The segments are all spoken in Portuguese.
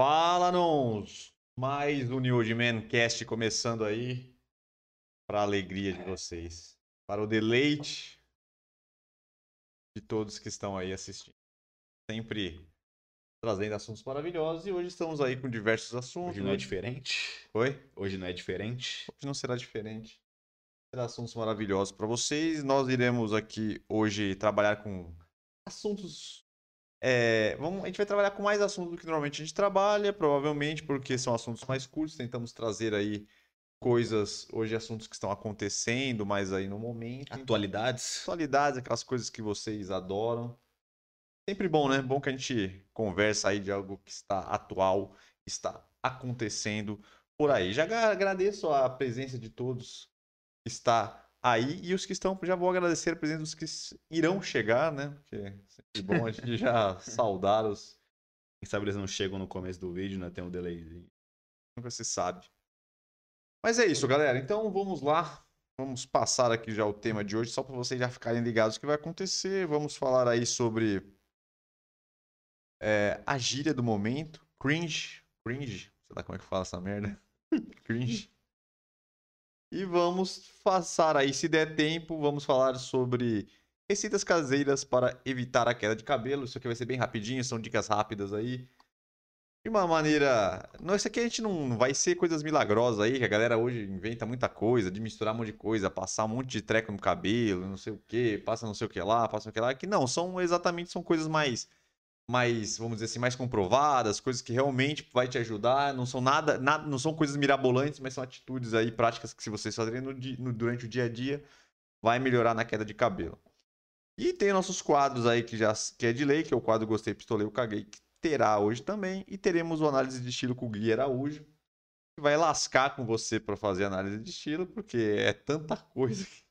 Fala, Nons! Mais um New Old Man Cast começando aí para a alegria de vocês, para o deleite de todos que estão aí assistindo. Sempre trazendo assuntos maravilhosos e hoje estamos aí com diversos assuntos. Hoje não é diferente. Oi? Hoje não é diferente. Hoje não será diferente. Será assuntos maravilhosos para vocês. Nós iremos aqui hoje trabalhar com assuntos. É, vamos, a gente vai trabalhar com mais assuntos do que normalmente a gente trabalha, provavelmente porque são assuntos mais curtos. Tentamos trazer aí coisas, hoje assuntos que estão acontecendo, mais aí no momento. Atualidades. Atualidades, aquelas coisas que vocês adoram. Sempre bom, né? Bom que a gente conversa aí de algo que está atual, está acontecendo por aí. Já agra- agradeço a presença de todos que está aí e os que estão, já vou agradecer a presença dos que irão chegar, né? Porque é sempre bom a gente já saudar os, Quem sabe eles não chegam no começo do vídeo, né? Tem um delayzinho. nunca se sabe. Mas é isso, galera. Então vamos lá. Vamos passar aqui já o tema de hoje, só para vocês já ficarem ligados o que vai acontecer. Vamos falar aí sobre é, a gíria do momento. Cringe. Cringe. Sei lá como é que fala essa merda. Cringe. E vamos passar aí, se der tempo, vamos falar sobre receitas caseiras para evitar a queda de cabelo. Isso aqui vai ser bem rapidinho, são dicas rápidas aí. De uma maneira. Não, isso aqui a gente não vai ser coisas milagrosas aí, que a galera hoje inventa muita coisa, de misturar um monte de coisa, passar um monte de treco no cabelo, não sei o que, passa não sei o que lá, passa não sei o que lá. Que não, são exatamente são coisas mais. Mais, vamos dizer assim, mais comprovadas, coisas que realmente vai te ajudar. Não são nada, nada não são coisas mirabolantes, mas são atitudes aí, práticas que se vocês fazerem no no- durante o dia a dia, vai melhorar na queda de cabelo. E tem nossos quadros aí que já que é de lei, que é o quadro Gostei, Pistolei, eu Caguei, que terá hoje também. E teremos o análise de estilo com o Gui Araújo, que vai lascar com você para fazer análise de estilo, porque é tanta coisa que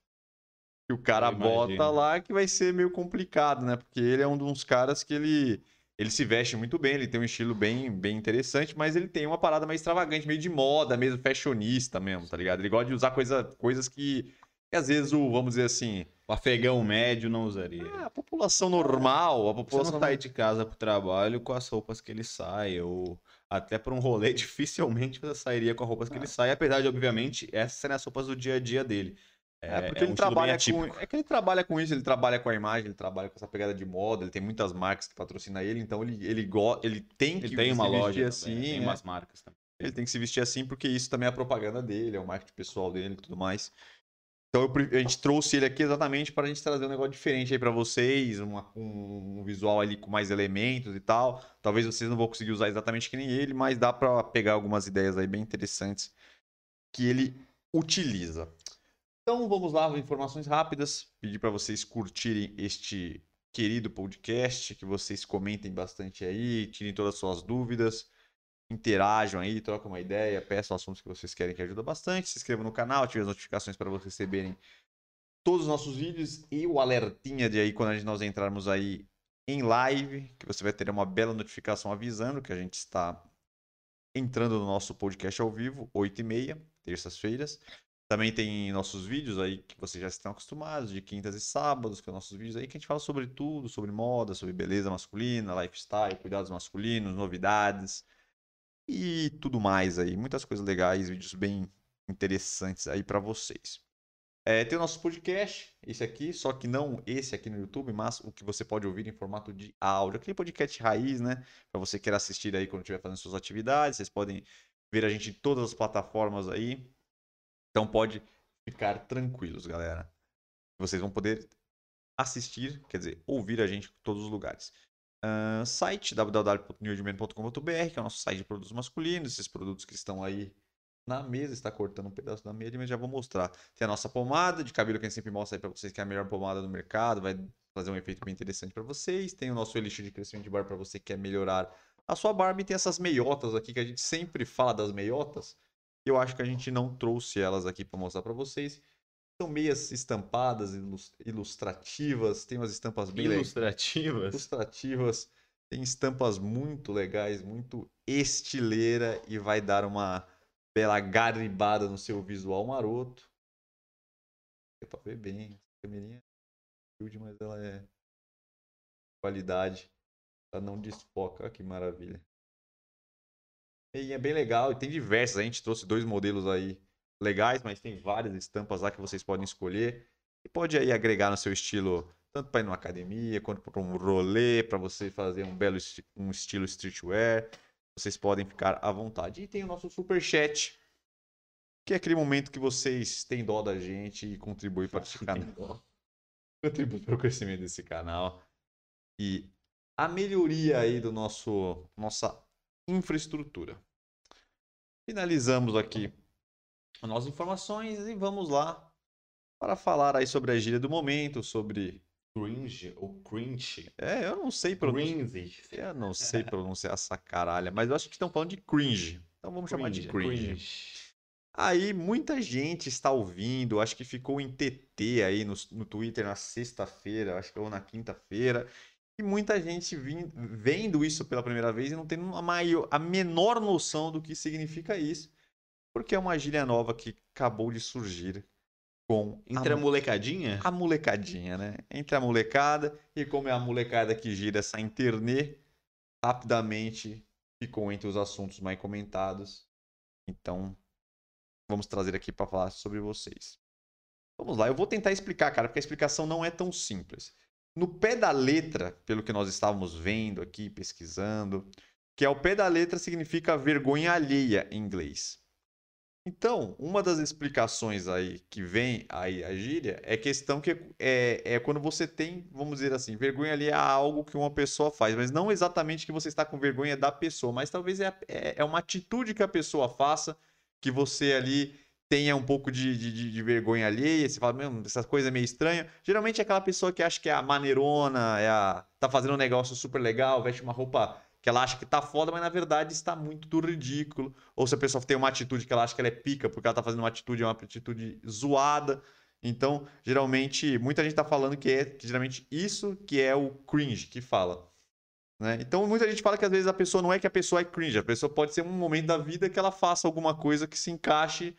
que o cara bota lá que vai ser meio complicado, né? Porque ele é um dos caras que ele ele se veste muito bem, ele tem um estilo bem, bem interessante, mas ele tem uma parada mais extravagante, meio de moda mesmo, fashionista mesmo, tá ligado? Ele gosta de usar coisa, coisas que, que às vezes o, vamos dizer assim, O afegão médio não usaria. ah, a população normal, a Você população não sai de casa pro trabalho com as roupas que ele sai, ou até pra um rolê, dificilmente você sairia com as roupas que ele sai, apesar de, obviamente, essas serem as roupas do dia a dia dele. É, porque um ele trabalha com. É que ele trabalha com isso, ele trabalha com a imagem, ele trabalha com essa pegada de moda, ele tem muitas marcas que patrocinam ele, então ele, ele, go... ele tem que Ele tem uma loja assim, também, tem né? umas marcas também. Ele tem que se vestir assim porque isso também é a propaganda dele, é o marketing pessoal dele e tudo mais. Então eu a gente trouxe ele aqui exatamente para a gente trazer um negócio diferente aí para vocês, uma- um, um visual ali com mais elementos e tal. Talvez vocês não vão conseguir usar exatamente que nem ele, mas dá para pegar algumas ideias aí bem interessantes que ele utiliza. Então vamos lá, informações rápidas. Pedir para vocês curtirem este querido podcast, que vocês comentem bastante aí, tirem todas as suas dúvidas, interajam aí, trocam uma ideia, peçam assuntos que vocês querem que ajuda bastante, se inscrevam no canal, ativem as notificações para vocês receberem todos os nossos vídeos e o alertinha de aí quando nós entrarmos aí em live, que você vai ter uma bela notificação avisando que a gente está entrando no nosso podcast ao vivo, 8h30, terças-feiras. Também tem nossos vídeos aí que vocês já estão acostumados, de quintas e sábados, que são nossos vídeos aí que a gente fala sobre tudo, sobre moda, sobre beleza masculina, lifestyle, cuidados masculinos, novidades e tudo mais aí. Muitas coisas legais, vídeos bem interessantes aí pra vocês. É, tem o nosso podcast, esse aqui, só que não esse aqui no YouTube, mas o que você pode ouvir em formato de áudio. Aquele podcast raiz, né? Pra você querer assistir aí quando estiver fazendo suas atividades. Vocês podem ver a gente em todas as plataformas aí. Então pode ficar tranquilos, galera. Vocês vão poder assistir, quer dizer, ouvir a gente em todos os lugares. Ahn, site www.newdman.com.br, que é o nosso site de produtos masculinos, esses produtos que estão aí na mesa, está cortando um pedaço da mesa, mas já vou mostrar. Tem a nossa pomada de cabelo que a gente sempre mostra aí para vocês, que é a melhor pomada do mercado, vai fazer um efeito bem interessante para vocês. Tem o nosso elixir de crescimento de barba para você que quer melhorar a sua barba e tem essas meiotas aqui que a gente sempre fala das meiotas. Eu acho que a gente não trouxe elas aqui para mostrar para vocês. São meias estampadas, ilus- ilustrativas, tem umas estampas bem Ilustrativas. ilustrativas, tem estampas muito legais, muito estileira e vai dar uma bela garibada no seu visual maroto. Deu pra ver bem, essa câmerinha é humilde, mas ela é qualidade, ela não desfoca, olha que maravilha. E é bem legal, e tem diversas. A gente trouxe dois modelos aí legais, mas tem várias estampas lá que vocês podem escolher. E pode aí agregar no seu estilo, tanto para ir numa academia, quanto para um rolê, para você fazer um belo um estilo streetwear. Vocês podem ficar à vontade. E tem o nosso super chat, que é aquele momento que vocês têm dó da gente e contribuem para esse canal. Contribui para o crescimento desse canal. E a melhoria aí do nosso nossa infraestrutura. Finalizamos aqui as nossas informações e vamos lá para falar aí sobre a gíria do momento, sobre Cringe ou cringe. É, eu não sei pronunciar. Cringe. Eu não sei pronunciar essa caralha, mas eu acho que estão falando de cringe. Então vamos chamar de cringe. Aí muita gente está ouvindo, acho que ficou em TT aí no, no Twitter na sexta-feira, acho que ou na quinta-feira. E muita gente vendo isso pela primeira vez e não tendo a, maior, a menor noção do que significa isso. Porque é uma gíria nova que acabou de surgir com Entre a molecadinha? a molecadinha, né? Entre a molecada e como é a molecada que gira essa internet, rapidamente ficou entre os assuntos mais comentados. Então, vamos trazer aqui para falar sobre vocês. Vamos lá, eu vou tentar explicar, cara, porque a explicação não é tão simples. No pé da letra, pelo que nós estávamos vendo aqui, pesquisando, que é o pé da letra significa vergonha alheia em inglês. Então, uma das explicações aí que vem aí a gíria é questão que é, é quando você tem, vamos dizer assim, vergonha ali é algo que uma pessoa faz, mas não exatamente que você está com vergonha da pessoa, mas talvez é, é, é uma atitude que a pessoa faça que você ali tenha um pouco de, de, de vergonha alheia, você fala, mesmo, essa coisa é meio estranha. Geralmente é aquela pessoa que acha que é a maneirona, é a, tá fazendo um negócio super legal, veste uma roupa que ela acha que tá foda, mas na verdade está muito do ridículo. Ou se a pessoa tem uma atitude que ela acha que ela é pica, porque ela tá fazendo uma atitude, uma atitude zoada. Então, geralmente, muita gente tá falando que é que, geralmente isso que é o cringe que fala. Né? Então, muita gente fala que às vezes a pessoa não é que a pessoa é cringe, a pessoa pode ser um momento da vida que ela faça alguma coisa que se encaixe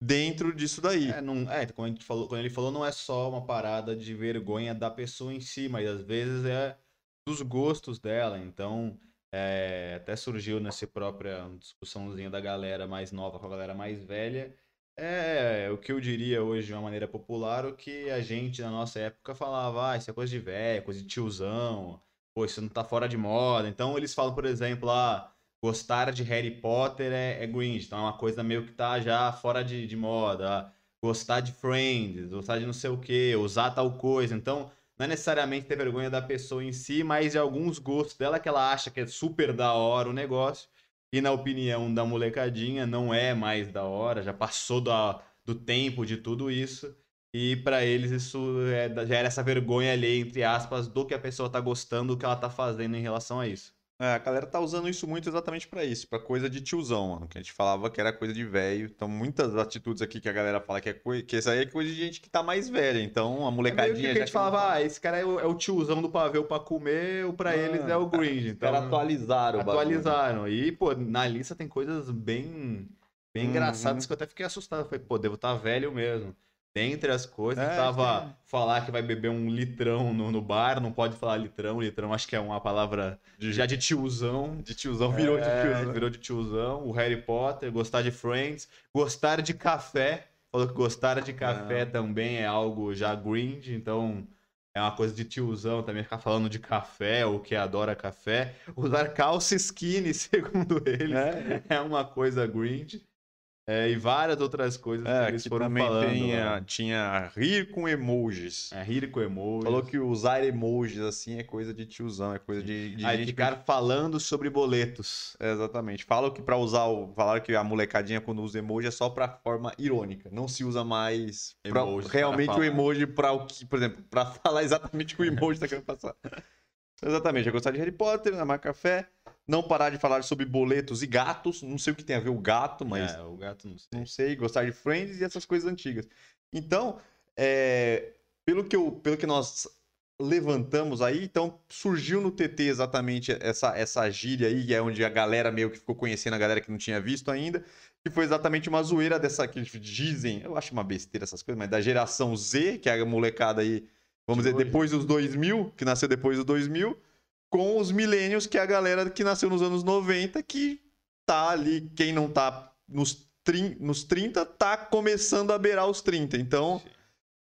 dentro disso daí. É, não, é gente falou, ele falou, não é só uma parada de vergonha da pessoa em si, mas às vezes é dos gostos dela. Então, é, até surgiu nessa própria discussãozinha da galera mais nova com a galera mais velha. É o que eu diria hoje de uma maneira popular, o que a gente na nossa época falava, ah, isso é coisa de velho, coisa de tiozão, pô, isso não tá fora de moda. Então eles falam, por exemplo, ah, gostar de Harry Potter é, é cringe, então é uma coisa meio que tá já fora de, de moda. Ah, gostar de Friends, gostar de não sei o que, usar tal coisa. Então, não é necessariamente ter vergonha da pessoa em si, mas de alguns gostos dela que ela acha que é super da hora o negócio. E na opinião da molecadinha, não é mais da hora, já passou da, do tempo de tudo isso. E para eles isso é, já era essa vergonha ali, entre aspas, do que a pessoa tá gostando, do que ela tá fazendo em relação a isso. É, a galera tá usando isso muito exatamente pra isso, pra coisa de tiozão, mano. Que a gente falava que era coisa de velho. Então, muitas atitudes aqui que a galera fala que é coisa. Que isso aí é coisa de gente que tá mais velha. Então, a É meio molecadinha. que a gente falava, ah, esse cara é o, é o tiozão do pavê pra comer, ou pra eles é o. Os Então, atualizaram o bagulho. atualizaram. E, pô, na lista tem coisas bem, bem Uhum. engraçadas que eu até fiquei assustado. Falei, pô, devo estar velho mesmo. Dentre as coisas, É, tava tem. falar que vai beber um litrão no, no bar, não pode falar litrão, litrão acho que é uma palavra já de tiozão. De tiozão virou de É, tiozão. Virou de tiozão. O Harry Potter, gostar de Friends, gostar de café. Falou que gostar de café também é algo já gringe, então é uma coisa de tiozão também ficar falando de café ou que adora café. Usar calça skinny, segundo ele, É, é uma coisa gringe. É, e várias outras coisas que é eles aqui foram falando. tem, lá. a- tinha rir com emojis. É, rir com emojis. Falou que usar emojis assim é coisa de tiozão, é coisa de, de Aí gente ficar falando sobre boletos. É, Exatamente. Falam que pra usar o. Falaram que a molecadinha, quando usa emoji, é só pra forma irônica. Não se usa mais pra- realmente para o emoji pra o que, por exemplo, pra falar exatamente o que o emoji tá querendo passar. Exatamente. É gostar de Harry Potter, amar café. Não parar de falar sobre boletos e gatos. Não sei o que tem a ver o gato, mas É, o gato não sei. não sei, gostar de Friends e essas coisas antigas. Então, é, pelo, que eu, pelo que nós levantamos aí, então surgiu no TT exatamente essa, essa gíria aí, que é onde a galera meio que ficou conhecendo a galera que não tinha visto ainda, que foi exatamente uma zoeira dessa que dizem, eu acho uma besteira essas coisas, mas da geração Z, que é a molecada aí, vamos De dizer, hoje. depois dos 2000, que nasceu depois dos 2000, com os millennials, que é a galera que nasceu nos anos 90, que tá ali, quem não tá nos, trin, nos 30, tá começando a beirar os 30. Então,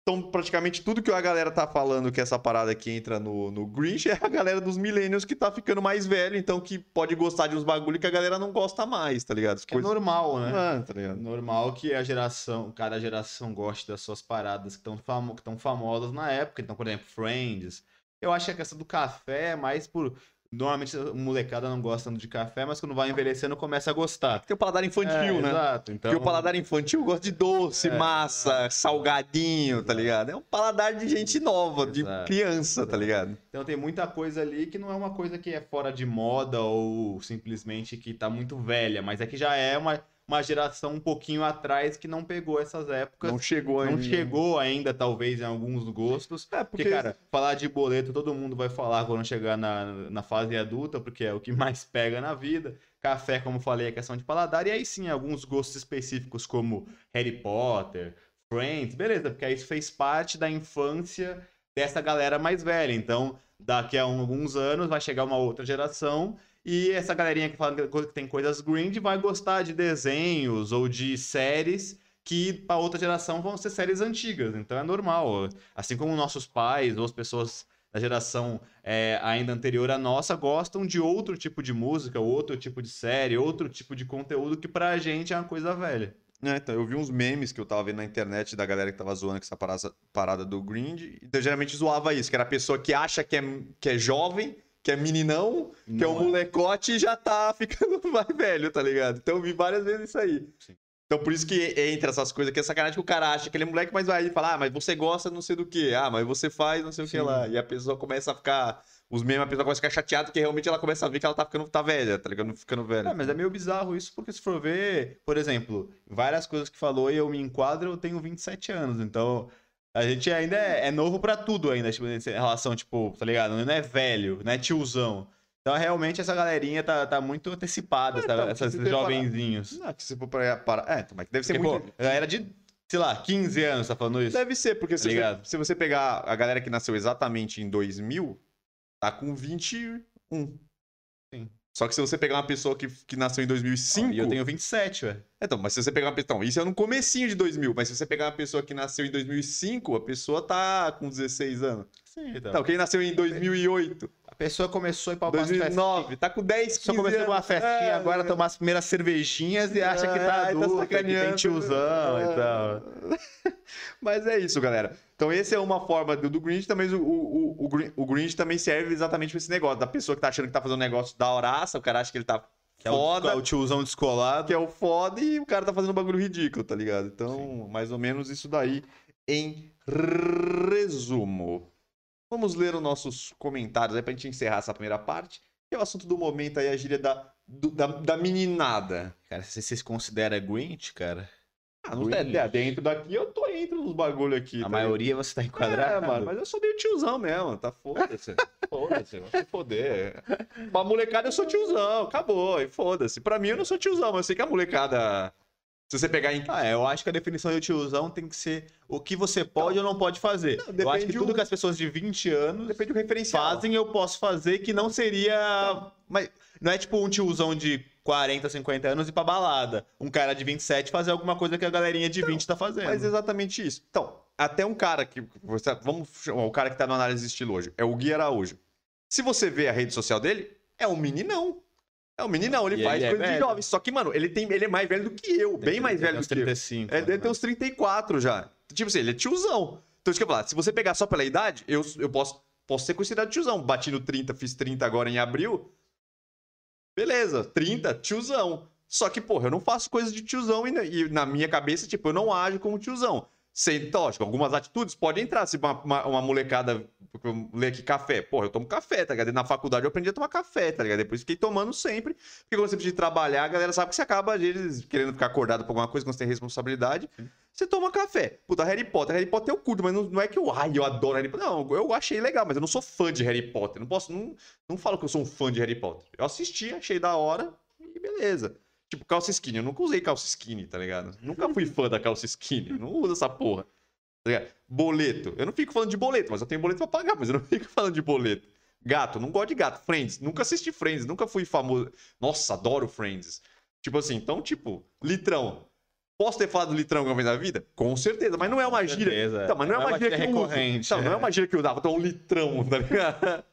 então, praticamente tudo que a galera tá falando que essa parada aqui entra no, no Grinch é a galera dos millennials que tá ficando mais velho, então que pode gostar de uns bagulho que a galera não gosta mais, tá ligado? As Que é normal, né? Ah, tá ligado? Normal que a geração, cada geração goste das suas paradas que estão famo que tão famosas na época. Então, por exemplo, Friends. Eu acho que a questão do café é mais por. Normalmente a molecada não gosta de café, mas quando vai envelhecendo começa a gostar. Tem o paladar infantil, É, né? Exato. Então, Porque o paladar infantil gosta de doce, É, massa, salgadinho, tá ligado? É um paladar de gente nova, de Exato, criança, tá exato. ligado? então tem muita coisa ali que não é uma coisa que é fora de moda ou simplesmente que tá muito velha, mas é que já é uma, uma geração um pouquinho atrás que não pegou essas épocas. Não chegou não ainda. chegou ainda, talvez, em alguns gostos. É, Porque, porque, cara, falar de boleto todo mundo vai falar quando chegar na, na fase adulta, porque é o que mais pega na vida. Café, como falei, é questão de paladar. E aí sim, alguns gostos específicos, como Harry Potter, Friends, beleza, porque aí isso fez parte da infância dessa galera mais velha. Então, daqui a alguns anos vai chegar uma outra geração. E essa galerinha que fala que tem coisas grind vai gostar de desenhos ou de séries que para outra geração vão ser séries antigas. Então é normal. Assim como nossos pais ou as pessoas da geração é, ainda anterior à nossa gostam de outro tipo de música, outro tipo de série, outro tipo de conteúdo que pra gente é uma coisa velha. É, então, eu vi uns memes que eu tava vendo na internet da galera que tava zoando com essa parada, parada do grind. Então, geralmente zoava isso, que era a pessoa que acha que é, que é jovem, que é meninão, que é um Não é. molecote e já tá ficando mais velho, tá ligado? Então eu vi várias vezes isso aí. Sim. Então por isso que entra essas coisas, que é sacanagem que o cara acha que ele é moleque, mas vai falar, ah, mas você gosta não sei do que, ah, mas você faz não sei o que Sim. lá. E a pessoa começa a ficar, os memes, a pessoa começa a ficar chateada, porque realmente ela começa a ver que ela tá ficando, tá velha, tá ligado? Ficando velha. É, mas é meio bizarro isso, porque se for ver, por exemplo, várias coisas que falou e eu me enquadro, eu tenho 27 anos, então a gente ainda é, é novo pra tudo ainda, tipo, em relação, tipo, tá ligado? Não é velho, não é tiozão. Então, realmente, essa galerinha tá, tá muito antecipada, É, essa- então, você jovenzinhos. Não, que se for pra, para... É, então, mas deve ser Porque, muito... pô, era de, sei lá, 15 anos, tá falando isso? Deve ser, porque se, você, se você pegar a galera que nasceu exatamente em 2000, tá com 21. Só que se você pegar uma pessoa que, que nasceu em 2005... E eu tenho 27, ué. Então, mas se você pegar uma pessoa... Então, isso é no comecinho de 2000, mas se você pegar uma pessoa que nasceu em 2005, a pessoa tá com 16 anos. Sim, então. Então, quem nasceu em 2008, A pessoa começou a ir pra umas festinhas. 2009, tá com 10, 15 Só começou uma anos. festinha, É, agora tomar as primeiras cervejinhas e acha que tá Ai, adulto, que tem sacaneando. tiozão É. e tal. Mas é isso, galera. Então, esse é uma forma do, do Grinch, também o, o, o, o Grinch também serve exatamente pra esse negócio. Da pessoa que tá achando que tá fazendo um negócio da horaça, o cara acha que ele tá Que é o, foda, o tiozão descolado. que é o foda, e o cara tá fazendo um bagulho ridículo, tá ligado? Então, mais ou menos isso daí em resumo. Vamos ler os nossos comentários aí pra gente encerrar essa primeira parte. Que é o assunto do momento aí, a gíria da, do- da, da meninada. Cara, se você se considera Grinch, cara, Ah, não Grinch. é, dentro daqui eu tô entre nos bagulho aqui. a tá maioria você tá enquadrado. É, mano, mas eu sou meio tiozão mesmo, tá foda-se. Foda-se, vai se foder. Pra molecada eu sou tiozão, acabou, e foda-se. Pra mim eu não sou tiozão, mas eu sei que a molecada. Se você pegar em. Ah, é, eu acho que a definição de tiozão tem que ser o que você pode ou não pode fazer. Não, eu acho que tudo o- que as pessoas de 20 anos Depende do referencial. fazem, eu posso fazer que não seria. Mas não é tipo um tiozão de 40, 50 anos ir pra balada. Um cara de 27 fazer alguma coisa que a galerinha de 20 tá fazendo. Mas é exatamente isso. Então, até um cara que. você- Vamos chamar o cara que tá no análise de estilo hoje. É o Gui Araújo. Se você vê a rede social dele, é um meninão. É um meninão, ele E faz ele é coisa de velho. jovem. Só que, mano, ele, tem, ele é mais velho do que eu. Bem mais velho do que eu. 35. É, deve ter né? uns 34 já. Tipo assim, ele é tiozão. Então, isso que eu falar, se você pegar só pela idade, eu, eu posso, posso ser considerado tiozão. Bati no 30, fiz 30 agora em abril. Beleza, 30, tiozão. Só que, porra, eu não faço coisas de tiozão e, na- e na minha cabeça, tipo, eu não ajo como tiozão. Sei, lógico, algumas atitudes podem entrar. Se uma, uma, uma molecada ler aqui café, porra, eu tomo café, tá ligado? Na faculdade eu aprendi a tomar café, tá ligado? Depois fiquei tomando sempre. Porque quando você precisa trabalhar, a galera sabe que você acaba, às vezes, querendo ficar acordado por alguma coisa, quando você tem responsabilidade. Você toma café. Puta, Harry Potter. Harry Potter eu curto, mas não, não é que eu, ai, eu adoro Harry Potter. Não, eu achei legal, mas eu não sou fã de Harry Potter. Não posso, não, não falo que eu sou um fã de Harry Potter. Eu assisti, achei da hora e beleza. Tipo, calça skinny. Eu nunca usei calça skinny, tá ligado? Nunca fui fã da calça skinny. Não uso essa porra. Tá ligado? Boleto. Eu não fico falando de boleto, mas eu tenho boleto pra pagar, mas eu não fico falando de boleto. Gato, não gosto de gato. Friends. Nunca assisti Friends, nunca fui famoso. Nossa, adoro Friends. Tipo assim, então, tipo, litrão. Posso ter falado litrão alguma vez na vida? Com certeza, mas não é uma gíria. Então, mas não é, uma gíria que eu uso. recorrente. Então, não é uma gíria que eu usava, então um litrão, tá ligado?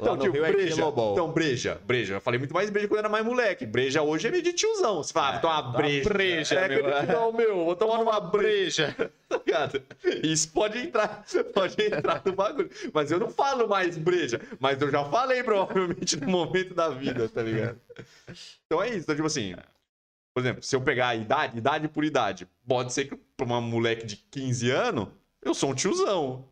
Então, tipo, Rio é breja. quilobol. Então, breja, breja. Eu falei muito mais breja quando era mais moleque. Breja hoje é meio de tiozão. Você fala, É, ah, toma dá uma uma breja. breja, é, meu. não, meu, vou tomar uma breja. breja. Tá ligado? Isso pode entrar, pode entrar no bagulho. Mas eu não falo mais breja. Mas eu já falei, provavelmente, no momento da vida, tá ligado? Então é isso. Então, tipo assim, por exemplo, se eu pegar a idade, idade por idade, pode ser que pra uma moleque de 15 anos, eu sou um tiozão.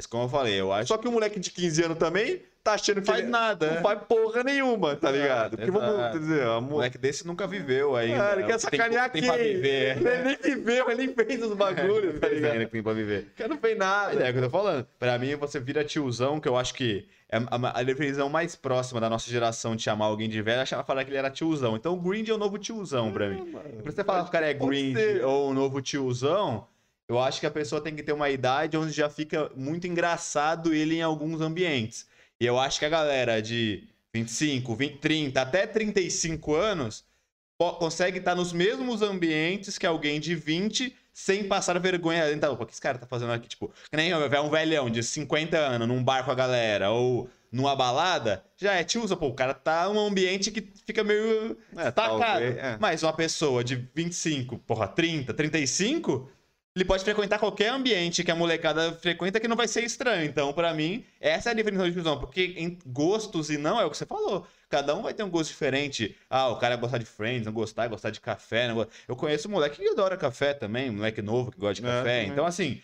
Mas como eu falei, eu acho Só que o moleque de 15 anos também tá achando que faz ele nada. não faz porra nenhuma, tá ligado? Porque vamos exato. dizer, a Um mo... moleque desse nunca viveu ainda. Ah, ele quer Tem- sacanear tem quem? pra viver. Ele nem viveu, ele nem fez os bagulhos, tá Tem ainda ligado? tem pra viver. O cara não fez nada. É o que eu tô falando. Pra mim, você vira tiozão, que eu acho que é a, a definição mais próxima da nossa geração de chamar alguém de velho é chamar- falar que ele era tiozão. Então o Grind é o novo tiozão pra mim. Pra você falar que o cara é Grind ou o novo tiozão, eu acho que a pessoa tem que ter uma idade onde já fica muito engraçado ele em alguns ambientes. E eu acho que a galera de 25, 20, 30, até 35 anos consegue estar nos mesmos ambientes que alguém de 20 sem passar vergonha. Então, o que esse cara tá fazendo aqui? Tipo, que nem é um velhão de 50 anos num bar com a galera ou numa balada, já é tiozão. Pô, o cara tá num ambiente que fica meio É, destacado. talvez, é. Mas uma pessoa de 25, porra, 30, 35, ele pode frequentar qualquer ambiente que a molecada frequenta que não vai ser estranho. Então, pra mim, essa é a definição de tiozão. Porque em gostos e não é o que você falou. Cada um vai ter um gosto diferente. Ah, o cara gostar de Friends, não gostar, gostar de café. Não... Eu conheço um moleque que adora café também, um moleque novo que gosta de É, café. também. Então, assim,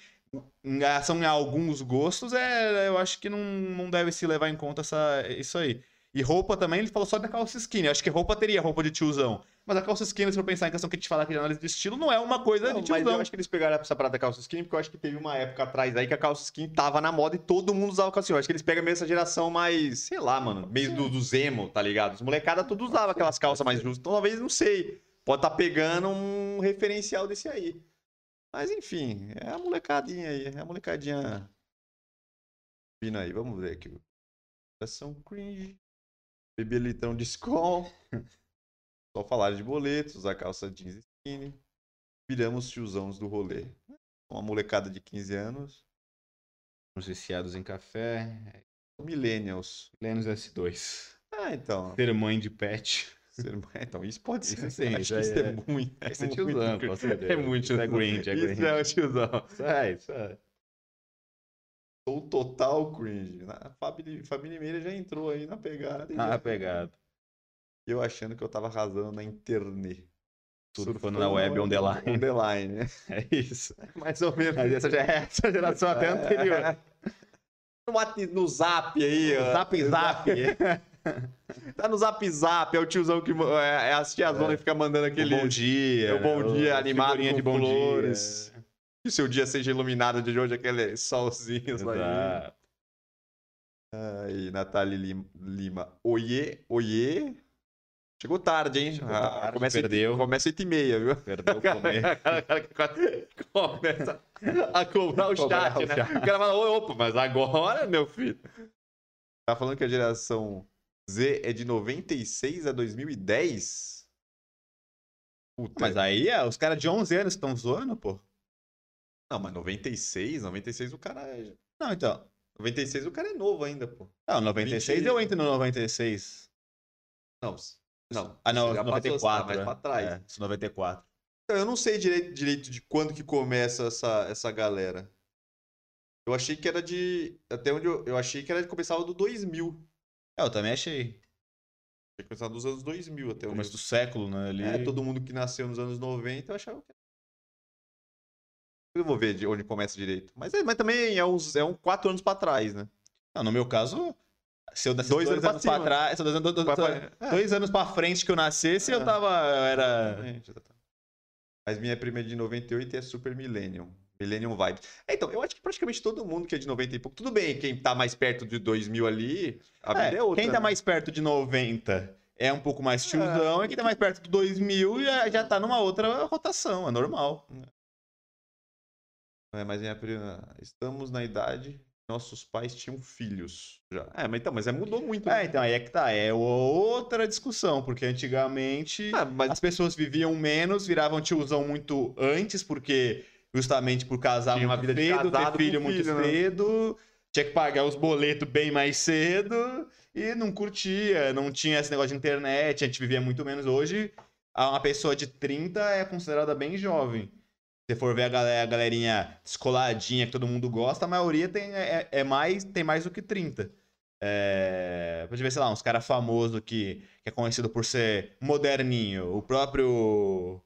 em relação a alguns gostos, é, eu acho que não, não deve se levar em conta essa, isso aí. E roupa também, ele falou só da calça skinny. Eu acho que roupa teria roupa de tiozão. Mas a calça skinny, se eu pensar em questão que a gente fala aqui de análise de estilo, não é uma coisa Não, de mas tiozão. eu acho que eles pegaram essa parada da calça skinny, porque eu acho que teve uma época atrás aí que a calça skinny tava na moda e todo mundo usava calça skinny. Eu acho que eles pegam mesmo essa geração mais, sei lá, mano, meio do, do emo, tá ligado? Os molecada todos usavam aquelas calças mais justas. Então, talvez, não sei, pode estar pegando um referencial desse aí. Mas, enfim, é a molecadinha aí, é a molecadinha vindo aí. Vamos ver aqui. São cringe. Beber litrão de Skol. Só falar de boletos, usar calça jeans skinny. Viramos tiozãos do rolê. Uma molecada de 15 anos. Os viciados em café. Millennials. Lênis S2. Ah, então. Ter mãe de pet. ser- Então, isso pode ser. Isso sim, Acho isso isso é, é- muito. Esse é muito tiozão, com certeza. É muito Isso é é Isso cringe. é tiozão. Isso é, isso é. Sou total cringe. A família, família Meira já entrou aí na pegada. Ah, já- pegado. Eu achando que eu tava arrasando na internet. Surfando na web on the line. On the line, né? É isso. Mais ou menos. Mas essa já é essa geração até anterior. No, Whats- no zap aí, ó. Zap zap. Tá no zap zap, é o tiozão que. É, é as tiazona que fica mandando aquele. O bom dia. É o bom dia o animado com de bom flores. dia. Que seu dia seja iluminado de hoje, aquele solzinho aí. Exato. Aí, Natália Lima. Oiê, oiê. Chegou tarde, hein? Chegou Ah, tarde, começa, perdeu. Oito, começa 8 e meia, viu? Perdeu o comer. O cara que começa a cobrar o Cobrar chat, o né? chat. O cara fala, "Ô, opa, mas agora, meu filho. Tá falando que a geração Z é de 96 a 2010? Puta, Mas aí, é, os caras de 11 anos estão zoando, pô. Não, mas 96, 96 o cara é... Não, então. 96 o cara é novo ainda, pô. Não, 96 20. eu entro no 96. Não, não. Ah, não, você já passou, 94. você tá mais é. pra trás. É, isso 94. Então, Eu não sei direito, direito de quando que começa essa, essa galera. Eu achei que era de. Até onde eu, eu achei que era de começava do 2000. É, eu também achei. Achei que começava dos anos 2000 até onde Começo do século, né? Ali. É, todo mundo que nasceu nos anos 90, eu achava que. Eu vou ver de onde começa direito. Mas, é- mas também é uns, é uns 4 anos pra trás, né? Não, no meu caso, se eu Dois dois, anos pra anos pra trás, dois, anos- dois- dois- é. dois anos pra frente que eu nascesse, eu É. tava. Eu era. Mas minha prima é de 98 e é Super Millennium. Millennium Vibe. É, então, eu acho que praticamente todo mundo que é de 90 e pouco. Tudo bem, quem tá mais perto de 2000 ali, a É, vida é outra. quem tá né? mais perto de 90 é um pouco mais tiozão, e quem tá mais perto do 2000 já, já tá numa outra rotação, é normal. É, mas minha prima. Estamos na idade nossos pais tinham filhos. Já. É, mas então, mas é, mudou muito. É, então aí é que tá. É outra discussão, porque antigamente Ah, mas as pessoas viviam menos, viravam tiozão muito antes, porque justamente por casar Tinha uma vida cedo, ter filho muito filho, né? cedo, tinha que pagar os boletos bem mais cedo e não curtia, não tinha esse negócio de internet, a gente vivia muito menos. Hoje, uma pessoa de 30 é considerada bem jovem. Se você for ver a, galera, a galerinha descoladinha que todo mundo gosta, a maioria tem, é, é mais, tem mais do que 30. É, pode ver, sei lá, uns caras famosos que, que é conhecido por ser moderninho. O próprio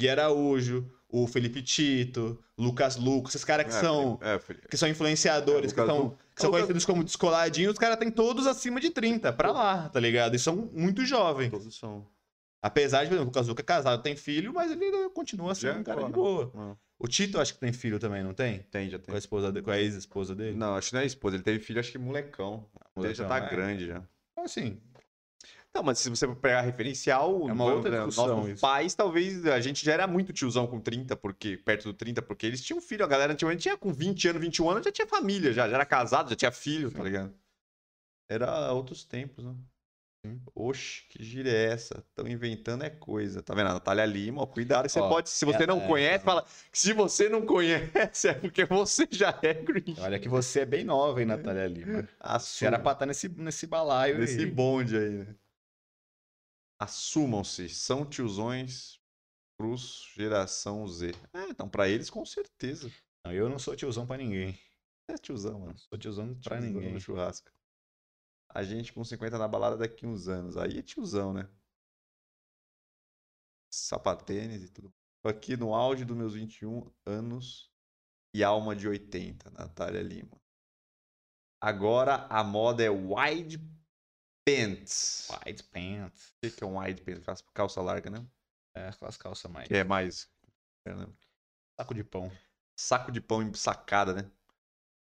Gui Araújo, o Felipe Tito, Lucas Lucas, esses caras que, É, são, É, que são influenciadores, É, que, Lu- que são Lucas- conhecidos como descoladinhos, os caras têm todos acima de 30, pra lá, tá ligado? E são muito jovens. Todos são. Apesar de, por exemplo, o Luca é casado, tem filho, mas ele continua sendo Já um cara é de boa. Não, O Tito acho que tem filho também, não tem? tem, já Com tem. a, esposa de- com a ex-esposa dele? Não, acho que não é esposa. Ele teve filho, acho que molecão. ele já Molecão, tá é. grande já. Então, assim, Não, mas se você pegar referencial, É uma outra né, discussão nossos pais, talvez a gente já era muito tiozão com 30, porque perto do 30, porque eles tinham filho, a galera antigamente tinha com 20 anos, 21 anos, já tinha família, já, já era casado, já tinha filho, tá ligado? Era outros tempos, né? Oxe, que gíria é essa? Estão inventando é coisa. Tá vendo? A Natália Lima, ó, cuidado, você Ó, pode. Se você ela- não é, conhece, tá. fala. Se você não conhece, é porque você já é cringe. olha que você é bem nova, hein, Natália Lima. Você Assuma. era pra estar nesse, nesse balaio Nesse aí. bonde aí, né? Assumam-se, são tiozões pros geração Z. É, então pra eles com certeza. Não, eu não sou tiozão pra ninguém. É tiozão, mano. Não sou tiozão pra Tiozão ninguém. no churrasco. A gente com 50 na balada daqui uns anos. Aí é tiozão, né? Sapatênis e tudo. Aqui no auge dos meus 21 anos e alma de 80, Natália Lima. Agora a moda é wide pants. White pants. O que é um wide pants? Calça- larga, né? É, aquelas calças mais. Que é mais. é, né? Saco de pão. Saco de pão ensacada, né?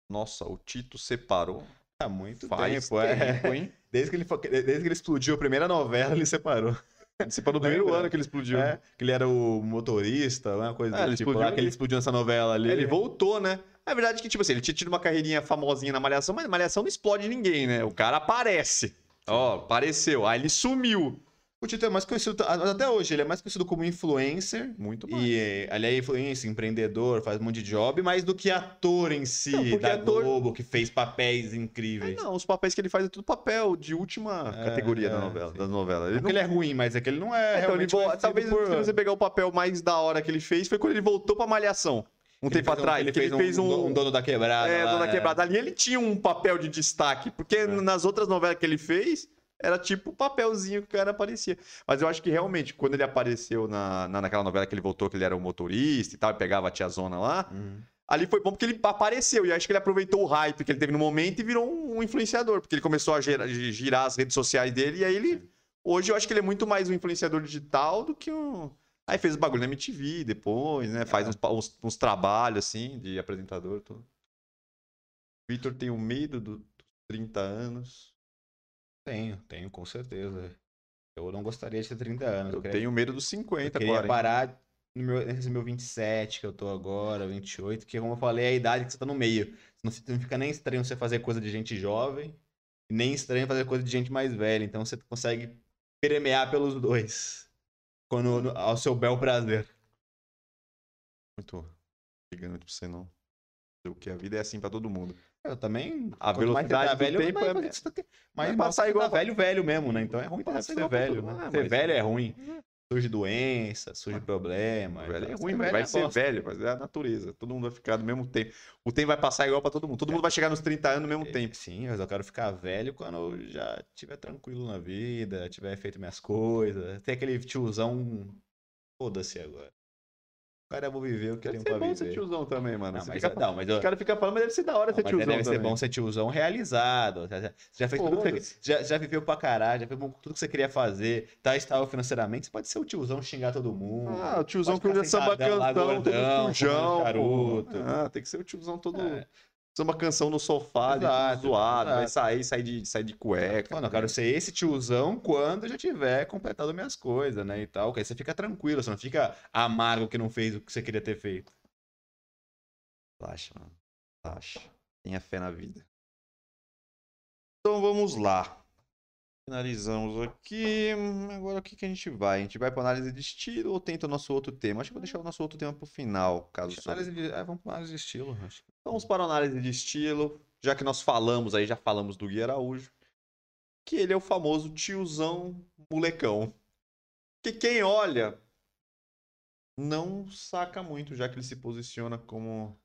Nossa, o Tito separou. Há muito Faz tempo, é. tempo, hein? Desde que, ele, desde que ele explodiu a primeira novela, ele separou. Ele separou no primeiro ano que ele explodiu. É, que ele era o motorista, uma coisa É, do ele tipo, explodiu lá que ele explodiu nessa novela ali. É, Ele voltou, né? É verdade que, tipo assim, ele tinha tido uma carreirinha famosinha na Malhação, mas Malhação não explode ninguém, né? O cara aparece. Ó, apareceu. Aí ele sumiu. O Tito é mais conhecido, até hoje, ele é mais conhecido como influencer. Muito mais. E ele é influencer, empreendedor, faz um monte de job, mais do que ator em si, Não, da ator- Globo, que fez papéis É, incríveis. não, os papéis que ele faz é tudo papel de última É, categoria da é, novela, sim. das novelas. Ele Não que ele é ruim, mas é que ele não é Então, ele vo- Talvez por... se você pegar o papel mais da hora que ele fez, foi quando ele voltou pra Malhação. Um Ele tempo fez um- atrás. ele que fez, um, um dono da quebrada. É, lá, Dona é. Quebrada. Ali ele tinha um papel de destaque, porque nas outras novelas que ele fez, era tipo o papelzinho que o cara aparecia. Mas eu acho que realmente, quando ele apareceu na, na, naquela novela que ele voltou, que ele era um motorista e tal, e pegava a tiazona lá, Uhum. ali foi bom porque ele apareceu. E acho que ele aproveitou o hype que ele teve no momento e virou um, um influenciador, porque ele começou a gera- girar as redes sociais dele, e aí ele. Hoje eu acho que ele é muito mais um influenciador digital do que um. Aí fez o bagulho na MTV depois, né? Faz É. uns, pa- uns, uns trabalhos assim de apresentador. Tudo. Vitor tem o medo do- dos 30 anos. Tenho, tenho, com certeza. Eu não gostaria de ter 30 anos. Eu queria- tenho medo dos eu 50 queria agora. parar no meu, nesse meu 27, que eu tô agora, 28, que como eu falei, é a idade que você tá no meio. Não, não fica nem estranho você fazer coisa de gente jovem, nem estranho fazer coisa de gente mais velha. Então você consegue permear pelos dois. Quando, no- ao seu bel prazer. Muito ligando pra você não. O que a vida é assim pra todo mundo. Eu também. A quanto você velocidade tá do velho, tempo mais, é- tá- mais vai mal passar igual tá pra- velho, velho mesmo, né? Então é ruim Passa ser igual pra velho, todo né? Ah, Ser mas- velho é ruim. Surge doença, surge problema. O velho é então, ruim, ser mas vai é ser bosta. velho, mas é a natureza. Todo mundo vai ficar do mesmo tempo. O tempo vai passar igual pra todo mundo. Todo mundo vai chegar nos 30 anos no mesmo É, tempo. Sim, mas eu quero ficar velho quando eu já estiver tranquilo na vida, tiver feito minhas coisas. Tem aquele tiozão. Foda-se agora. Agora eu vou viver o que eu Deve tenho ser pra bom ser viver. tiozão também, mano. Não, mas, fica- não, mas eu, Os caras ficam falando, mas deve ser da hora não, ser mas tiozão deve ser também. bom ser tiozão realizado. Já, fez tudo que você, já, já viveu pra caralho, já fez tudo que você queria fazer, tá estável financeiramente. Você pode ser o tiozão xingar todo mundo. Ah, o tiozão que usa samba gordão, todo pô. charuto. Ah, tem que ser o tiozão todo. É. Samba canção no sofá, de Exato, zoado. Vai exato. sair, sair de, sair de cueca. Mano, eu quero ser esse tiozão quando eu já tiver completado minhas coisas, né? E tal. Que aí você fica tranquilo, você não fica amargo que não fez o que você queria ter feito. Relaxa, mano. Relaxa. Tenha fé na vida. Então vamos lá. Finalizamos aqui. Agora o que, que a gente vai? A gente vai para análise de estilo ou tenta o nosso outro tema? Acho que vou deixar o nosso outro tema para o final, caso. Análise de... é, vamos para análise de estilo. Acho. Vamos para a análise de estilo. Já que nós falamos aí, já falamos do Gui Araújo, que ele é o famoso tiozão molecão. Que quem olha não saca muito, já que ele se posiciona como.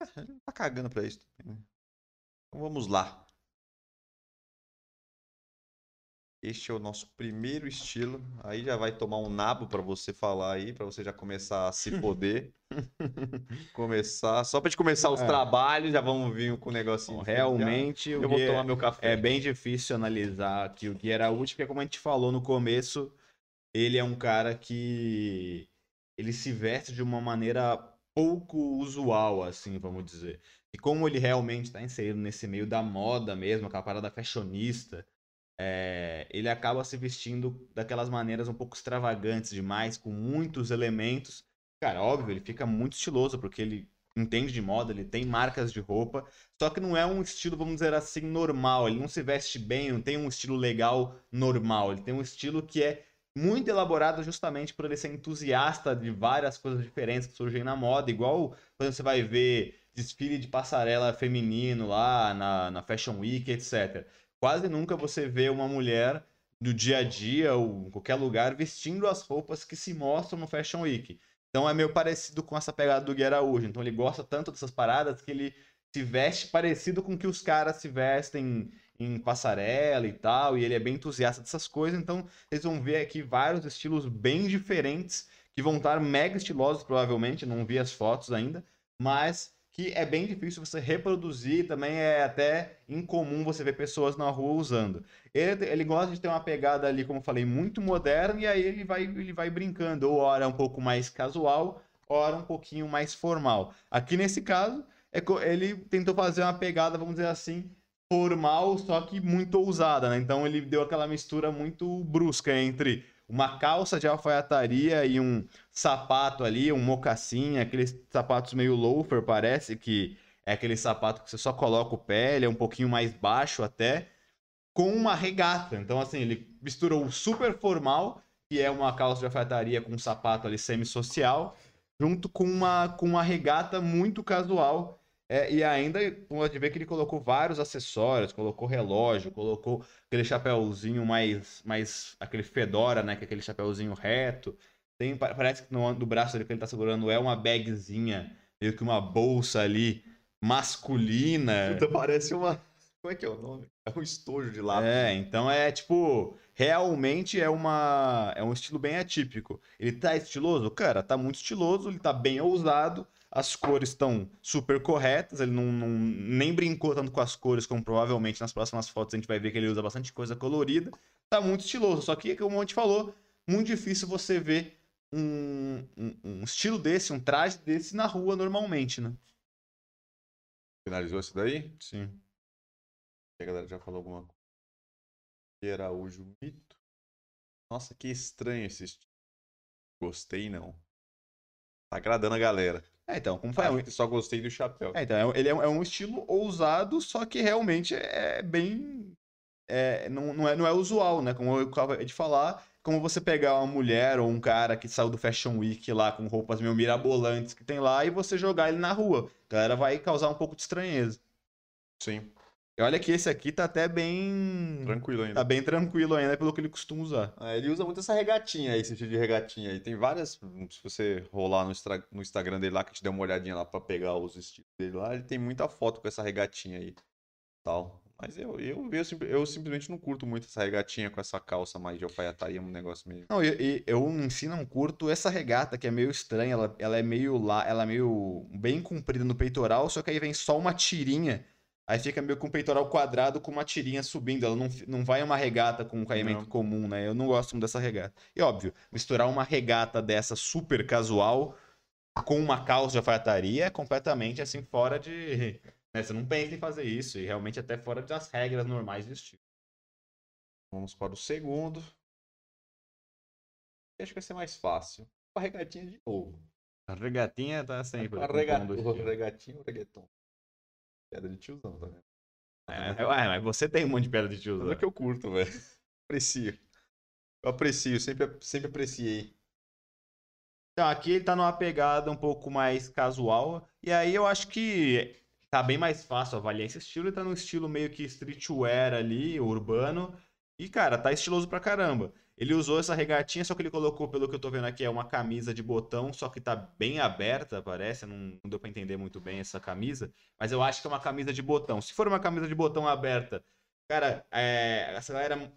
Ele não tá cagando pra isso. Né? Então vamos lá. Este é o nosso primeiro estilo. Aí já vai tomar um nabo para você falar aí, para você já começar a se poder. começar, só para gente começar os é. trabalhos, já vamos vir com o negocinho. Bom, realmente, eu vou tomar meu café. É bem difícil analisar aqui o Gui Araújo, porque como a gente falou no começo, ele é um cara que ele se veste de uma maneira pouco usual, assim, vamos dizer. E como ele realmente está inserido nesse meio da moda mesmo, aquela parada fashionista, é, ele acaba se vestindo daquelas maneiras um pouco extravagantes demais, com muitos elementos. Cara, óbvio, ele fica muito estiloso, porque ele entende de moda, ele tem marcas de roupa, só que não é um estilo, vamos dizer assim, normal. Ele não se veste bem, não tem um estilo legal normal. Ele tem um estilo que é muito elaborado justamente por ele ser entusiasta de várias coisas diferentes que surgem na moda, igual quando você vai ver desfile de passarela feminino lá na, na Fashion Week, etc. Quase nunca você vê uma mulher no dia a dia ou em qualquer lugar vestindo as roupas que se mostram no Fashion Week. Então é meio parecido com essa pegada do Gui Araújo. Então ele gosta tanto dessas paradas que ele se veste parecido com que os caras se vestem em passarela e tal, e ele é bem entusiasta dessas coisas, então vocês vão ver aqui vários estilos bem diferentes, que vão estar mega estilosos provavelmente, não vi as fotos ainda, mas que é bem difícil você reproduzir, também é até incomum você ver pessoas na rua usando. Ele, ele gosta de ter uma pegada ali, como eu falei, muito moderna, e aí ele vai, ele vai brincando, ou hora um pouco mais casual, hora um pouquinho mais formal. Aqui nesse caso, é, ele tentou fazer uma pegada, vamos dizer assim, formal, só que muito ousada, né? Então ele deu aquela mistura muito brusca entre uma calça de alfaiataria e um sapato ali, um mocassim, aqueles sapatos meio loafer, parece que é aquele sapato que você só coloca o pé, ele é um pouquinho mais baixo até, com uma regata. Então, assim, ele misturou o super formal, que é uma calça de alfaiataria com um sapato ali semi-social, junto com uma, com uma regata muito casual, é, e ainda pode ver que ele colocou vários acessórios, colocou relógio, colocou aquele chapéuzinho mais, mais aquele fedora, né? Que é aquele chapéuzinho reto. Tem, parece que no, do braço dele que ele tá segurando é uma bagzinha, meio que uma bolsa ali masculina. Puta, parece uma. Como é que é o nome? É um estojo de lápis. É, então é tipo. Realmente é uma. É um estilo bem atípico. Ele tá estiloso? Cara, tá muito estiloso, ele tá bem ousado as cores estão super corretas, ele não, não, nem brincou tanto com as cores, como provavelmente nas próximas fotos a gente vai ver que ele usa bastante coisa colorida. Tá muito estiloso, só que, como a gente falou, muito difícil você ver um, um, um estilo desse, um traje desse na rua normalmente, né? Finalizou isso daí? Sim. A galera já falou alguma coisa. Araújo Mito. Nossa, que estranho esse estilo. Gostei, não. Tá agradando a galera. É, então, como foi? Ah, só gostei do chapéu. É, então, é ele é um, é um estilo ousado, só que realmente é bem. É, não, não, é, não é usual, né? Como eu acabei de falar, como você pegar uma mulher ou um cara que saiu do Fashion Week lá com roupas meio mirabolantes que tem lá e você jogar ele na rua. A galera vai causar um pouco de estranheza. Sim. E olha que esse aqui tá até bem. Tranquilo ainda. Tá bem tranquilo ainda, pelo que ele costuma usar. É, ele usa muito essa regatinha aí, esse tipo de regatinha aí. Tem várias. Se você rolar no, no Instagram dele lá, que te der uma olhadinha lá pra pegar os estilos dele lá, ele tem muita foto com essa regatinha aí. Tal. Mas eu, eu, eu, eu, simplesmente não curto muito essa regatinha com essa calça mais de alfaiataria, um negócio meio. Não, eu, eu em si não curto essa regata que é meio estranha. Ela, ela é meio lá, ela é meio bem comprida no peitoral, só que aí vem só uma tirinha Aí fica meio com o peitoral quadrado com uma tirinha subindo. Ela não, não vai uma regata com um caimento não. comum, né? Eu não gosto muito dessa regata. E óbvio, misturar uma regata dessa super casual com uma calça de alfaiataria é completamente assim fora de. Né? Você não pensa em fazer isso. E realmente até fora das regras normais do estilo. Vamos para o segundo. Acho que vai ser mais fácil. A regatinha de novo. A regatinha tá sempre. A regatinha, o regatinho, o reggaeton. Piada de tiozão, tá vendo? É, ué, mas você tem um monte de piada de Mas tiozão. é que eu curto, velho. Aprecio. Eu aprecio, sempre, sempre apreciei. Então, aqui ele tá numa pegada um pouco mais casual. E aí eu acho que tá bem mais fácil avaliar esse estilo. Ele tá num estilo meio que streetwear ali, urbano. E, cara, tá estiloso pra caramba. Ele usou essa regatinha, só que ele colocou, pelo que eu tô vendo aqui, é uma camisa de botão, só que tá bem aberta, parece. Não, não deu pra entender muito bem essa camisa. Mas eu acho que é uma camisa de botão. Se for uma camisa de botão aberta, cara, é, essa galera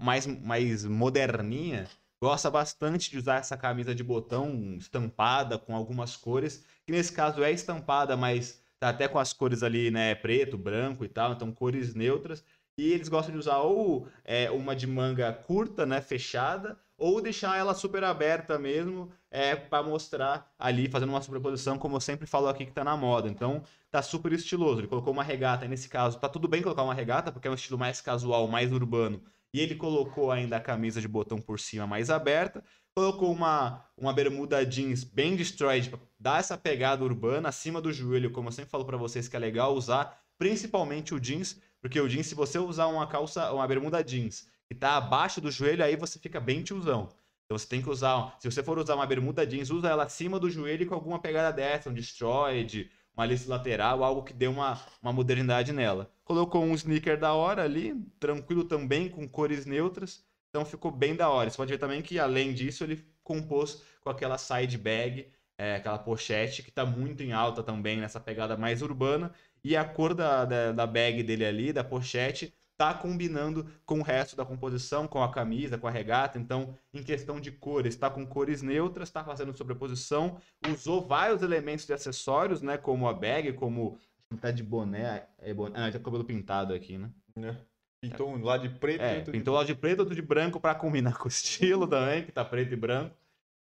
mais, mais moderninha gosta bastante de usar essa camisa de botão estampada com algumas cores, que nesse caso é estampada, mas tá até com as cores ali, né, preto, branco e tal, então cores neutras. E eles gostam de usar ou é, uma de manga curta, né, fechada, ou deixar ela super aberta mesmo, é, para mostrar ali, fazendo uma sobreposição, como eu sempre falo aqui que tá na moda. Então, tá super estiloso. Ele colocou uma regata, nesse caso, tá tudo bem colocar uma regata, porque é um estilo mais casual, mais urbano. E ele colocou ainda a camisa de botão por cima mais aberta. Colocou uma, uma bermuda jeans bem destroyed, pra dar essa pegada urbana acima do joelho, como eu sempre falo pra vocês que é legal usar, principalmente o jeans, porque o jeans, se você usar uma calça, uma bermuda jeans que tá abaixo do joelho, aí você fica bem tiozão. Então você tem que usar, se você for usar uma bermuda jeans, usa ela acima do joelho com alguma pegada dessa, um destroyed, uma lista lateral, algo que dê uma, uma modernidade nela. Colocou um sneaker da hora ali, tranquilo também, com cores neutras. Então ficou bem da hora. Você pode ver também que, além disso, ele compôs com aquela side bag, é, aquela pochete, que tá muito em alta também nessa pegada mais urbana. E a cor da, da, da bag dele ali, da pochete, tá combinando com o resto da composição, com a camisa, com a regata. Então, em questão de cores, tá com cores neutras, tá fazendo sobreposição. Usou vários elementos de acessórios, né? Como a bag, como. Tá de boné. É boné ah, tá com o cabelo pintado aqui, né? Pintou um lá de preto É, e outro de pintou lá de preto, outro de branco pra combinar com o estilo também, que tá preto e branco.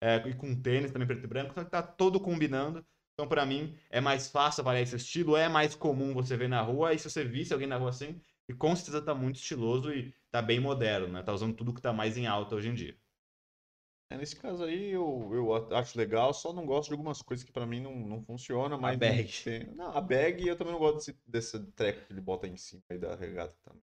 É, e com tênis também preto e branco, só que tá todo combinando. Então, pra mim, é mais fácil avaliar esse estilo, é mais comum você ver na rua. E se você visse alguém na rua assim, e com certeza tá muito estiloso e tá bem moderno, né? Tá usando tudo que tá mais em alta hoje em dia. É, nesse caso aí eu, eu a- acho legal, só não gosto de algumas coisas que pra mim não, não funciona, mas não bag. Não, a bag eu também não gosto desse, desse treco que ele bota em cima aí da regata também.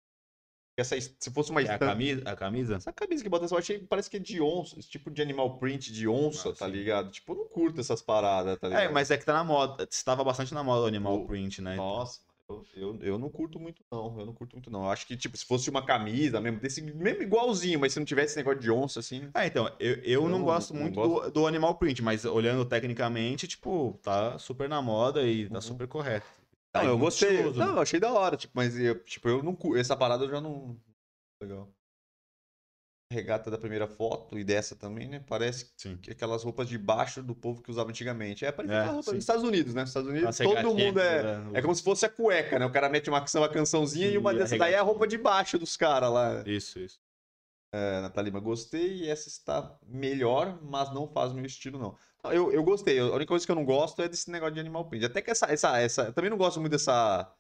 Essa, es- se fosse uma É a estampa- camisa, a camisa? Essa camisa que bota essa, eu achei parece que é de onça, esse tipo de animal print de onça, Ah, tá sim. ligado? Tipo, eu não curto essas paradas, tá ligado? É, mas é que tá na moda. Estava bastante na moda o animal O- print, né? Nossa, eu, eu, eu não curto muito, não. Eu não curto muito, não. Eu acho que, tipo, se fosse uma camisa mesmo, desse, mesmo igualzinho, mas se não tivesse esse negócio de onça, assim. É, então, eu, eu não Eu gosto não muito gosto. Do, do animal print, mas olhando tecnicamente, tipo, tá super na moda e tá Uhum. super correto. Tá Não, eu gostei. estiloso, Não, né? eu achei da hora, tipo, mas eu, tipo, eu não essa parada eu já não. Legal. Regata da primeira foto e dessa também, né? Parece Sim. que aquelas roupas de baixo do povo que usava antigamente. É, parece É, roupa sim. dos Estados Unidos, né? Nos Estados Unidos, Nossa, todo regatinha, mundo é. né? É como se fosse a cueca, né? O cara mete uma, uma cançãozinha e Sim, uma e a dessa daí é a roupa de baixo dos caras lá. Isso, isso. É, Natalima, gostei e essa está melhor, mas não faz o meu estilo, não. Eu, eu gostei. A única coisa que eu não gosto é desse negócio de animal print. Até que essa, essa, essa. Eu também não gosto muito dessa.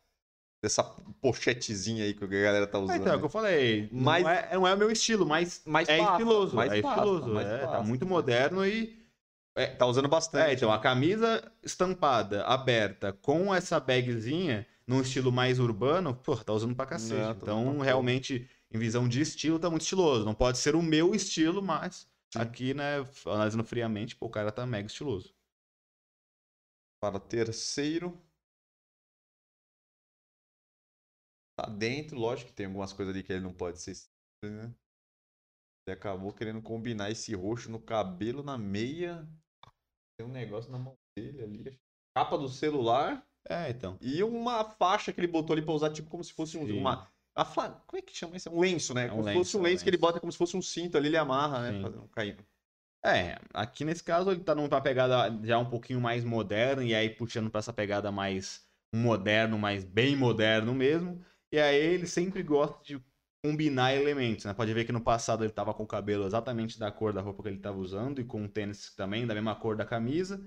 Dessa pochetezinha aí que a galera tá É, usando. então, é o que eu falei. Mas- Não, é, não é o meu estilo, mas mais é passa, estiloso. mais é passa, estiloso. mais é, tá muito né? moderno e. Tá usando bastante. É, então, a camisa estampada, aberta, com essa bagzinha, num estilo mais urbano, pô, tá usando pra cacete. É, tá então, realmente, em visão de estilo, tá muito estiloso. Não pode ser o meu estilo, mas Sim. aqui, né, analisando friamente, pô, o cara tá mega estiloso. Para terceiro. Tá dentro, lógico que tem algumas coisas ali que ele não pode ser. Né? Ele acabou querendo combinar esse roxo no cabelo, na meia. Tem um negócio na mão dele ali. Capa do celular É, então. e uma faixa que ele botou ali pra usar, tipo, como se fosse um, Sim. uma. A. Como é que chama isso? Um lenço, né? É um como se lenço, fosse um é um lenço que ele lenço. bota como se fosse um cinto ali, ele amarra, né? Fazendo caído. É, aqui nesse caso ele tá numa pegada já um pouquinho mais moderna, e aí puxando pra essa pegada mais moderno, mais bem moderno mesmo. E aí ele sempre gosta de combinar elementos, né? Pode ver que no passado ele tava com o cabelo exatamente da cor da roupa que ele tava usando, e com o tênis também, da mesma cor da camisa.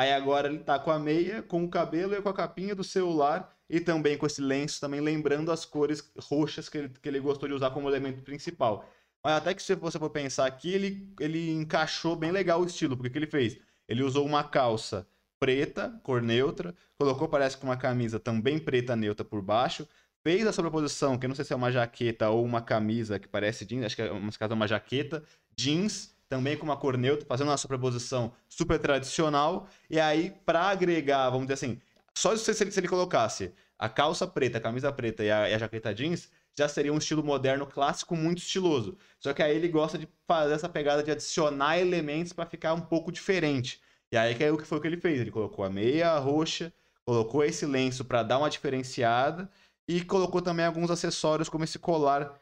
Aí agora ele tá com a meia, com o cabelo e com a capinha do celular, e também com esse lenço, também lembrando as cores roxas que ele, que ele gostou de usar como elemento principal. Mas até que se você for pensar aqui, ele, ele encaixou bem legal o estilo, porque o que ele fez? Ele usou uma calça preta, cor neutra, colocou, parece que uma camisa também preta neutra por baixo, fez a sobreposição, que eu não sei se é uma jaqueta ou uma camisa que parece jeans, acho que é, caso é uma jaqueta, jeans, também com uma cor neutra, fazendo uma sobreposição super tradicional, e aí, para agregar, vamos dizer assim, só se ele, se ele colocasse a calça preta, a camisa preta e a, e a jaqueta jeans, já seria um estilo moderno clássico muito estiloso. Só que aí ele gosta de fazer essa pegada de adicionar elementos para ficar um pouco diferente. E aí que é o que foi o que ele fez. Ele colocou a meia roxa, colocou esse lenço para dar uma diferenciada e colocou também alguns acessórios como esse colar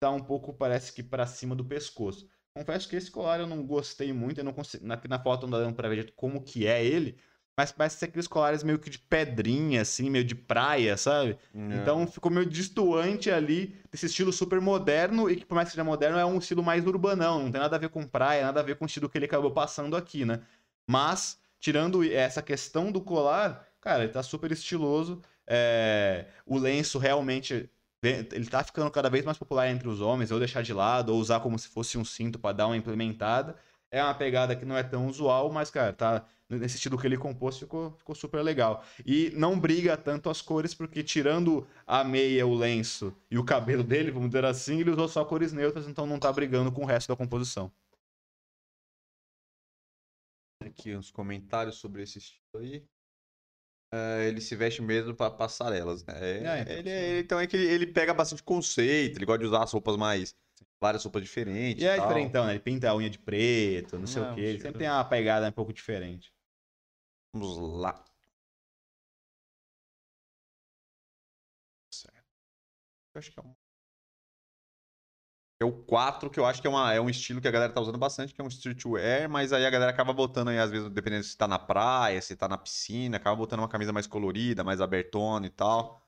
tá um pouco parece que para cima do pescoço. Confesso que esse colar eu não gostei muito, eu não consigo, na, na foto não dá dando para ver como que é ele, mas parece ser aqueles colares meio que de pedrinha, assim, meio de praia, sabe? É. Então ficou meio distoante ali desse estilo super moderno e que, por mais que seja moderno, é um estilo mais urbanão, não tem nada a ver com praia, nada a ver com o estilo que ele acabou passando aqui, né? Mas, tirando essa questão do colar, cara, ele tá super estiloso. É... O lenço realmente. Ele tá ficando cada vez mais popular entre os homens, ou deixar de lado, ou usar como se fosse um cinto para dar uma implementada. É uma pegada que não é tão usual, mas, cara, tá nesse estilo que ele compôs, ficou, ficou super legal. E não briga tanto as cores, porque tirando a meia, o lenço e o cabelo dele, vamos dizer assim, ele usou só cores neutras, então não tá brigando com o resto da composição. Aqui uns comentários sobre esse estilo aí. Uh, ele se veste mesmo para passarelas, né? É, é, então, ele, é, então é que ele, ele, pega bastante conceito, ele gosta de usar as roupas mais. várias roupas diferentes. E é diferentão, né? Ele pinta a unha de preto, não, não sei o quê. Ele sempre tem uma pegada um pouco diferente. Vamos lá. Certo. Eu acho que é um. É o 4, que eu acho que é, uma, é um estilo que a galera tá usando bastante, que é um streetwear, mas aí a galera acaba botando aí, às vezes, dependendo se tá na praia, se tá na piscina, acaba botando uma camisa mais colorida, mais abertona e tal.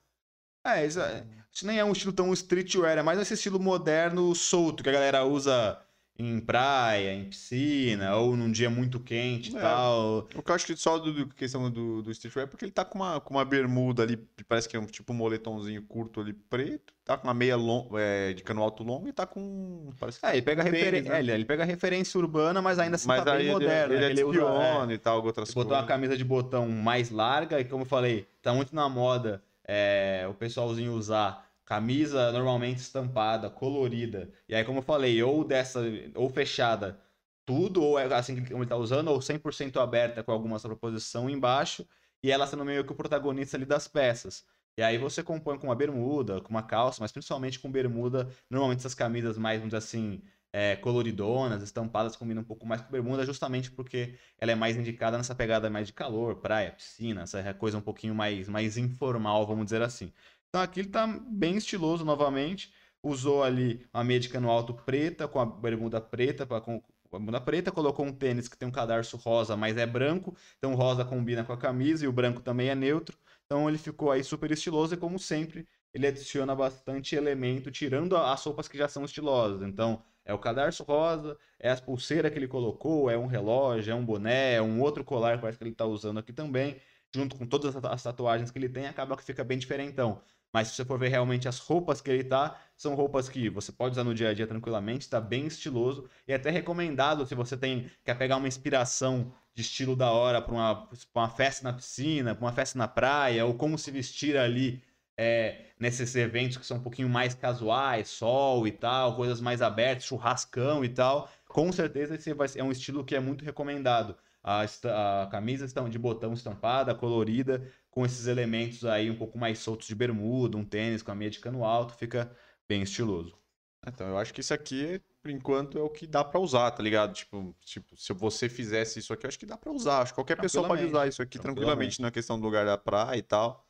É, isso, é, isso nem é um estilo tão streetwear, é mais esse estilo moderno solto que a galera usa em praia, em piscina, ou num dia muito quente e é. tal. O que eu acho que só do, do questão do, do streetwear é porque ele tá com uma, com uma bermuda ali, parece que é um tipo um moletomzinho curto ali, preto, tá com uma meia long, é, de cano alto longo e tá com. Parece que é, ele pega, referen... né? é, ele, ele, pega referência urbana, mas ainda assim mas tá bem moderno. Ele, ele, né? ele usa, é, e tal, outras coisas. Botou uma camisa de botão mais larga, e como eu falei, tá muito na moda é, o pessoalzinho usar camisa normalmente estampada, colorida. E aí, como eu falei, ou dessa, ou fechada, tudo, ou é assim como ele tá usando, ou 100% aberta com alguma proposição embaixo, e ela sendo meio que o protagonista ali das peças. E aí você compõe com uma bermuda, com uma calça, mas principalmente com bermuda. Normalmente essas camisas mais, vamos dizer assim, é, coloridonas, estampadas, combinam um pouco mais com bermuda, justamente porque ela é mais indicada nessa pegada mais de calor, praia, piscina, essa coisa um pouquinho mais, mais informal, vamos dizer assim. Então aqui ele tá bem estiloso novamente. Usou ali uma meia de cano alto preta com a bermuda preta, com a bermuda preta, colocou um tênis que tem um cadarço rosa, mas é branco. Então o rosa combina com a camisa e o branco também é neutro. Então ele ficou aí super estiloso e como sempre, ele adiciona bastante elemento, tirando as roupas que já são estilosas. Então, é o cadarço rosa, é as pulseiras que ele colocou, é um relógio, é um boné, é um outro colar que parece que ele está usando aqui também, junto com todas as tatuagens que ele tem, acaba que fica bem diferentão. Mas se você for ver realmente as roupas que ele tá, são roupas que você pode usar no dia a dia tranquilamente, está bem estiloso e é até recomendado se você tem quer pegar uma inspiração de estilo da hora para uma, uma festa na piscina, para uma festa na praia, ou como se vestir ali é, nesses eventos que são um pouquinho mais casuais, sol e tal, coisas mais abertas, churrascão e tal. Com certeza esse vai, é um estilo que é muito recomendado. A, a camisa de botão estampada, colorida, com esses elementos aí um pouco mais soltos de bermuda, um tênis com a meia de cano alto, fica bem estiloso. Então, eu acho que isso aqui, por enquanto, é o que dá para usar, tá ligado? Tipo, tipo, se você fizesse isso aqui, eu acho que dá para usar. Acho que qualquer pessoa pode usar isso aqui tranquilamente, tranquilamente na questão do lugar da praia e tal.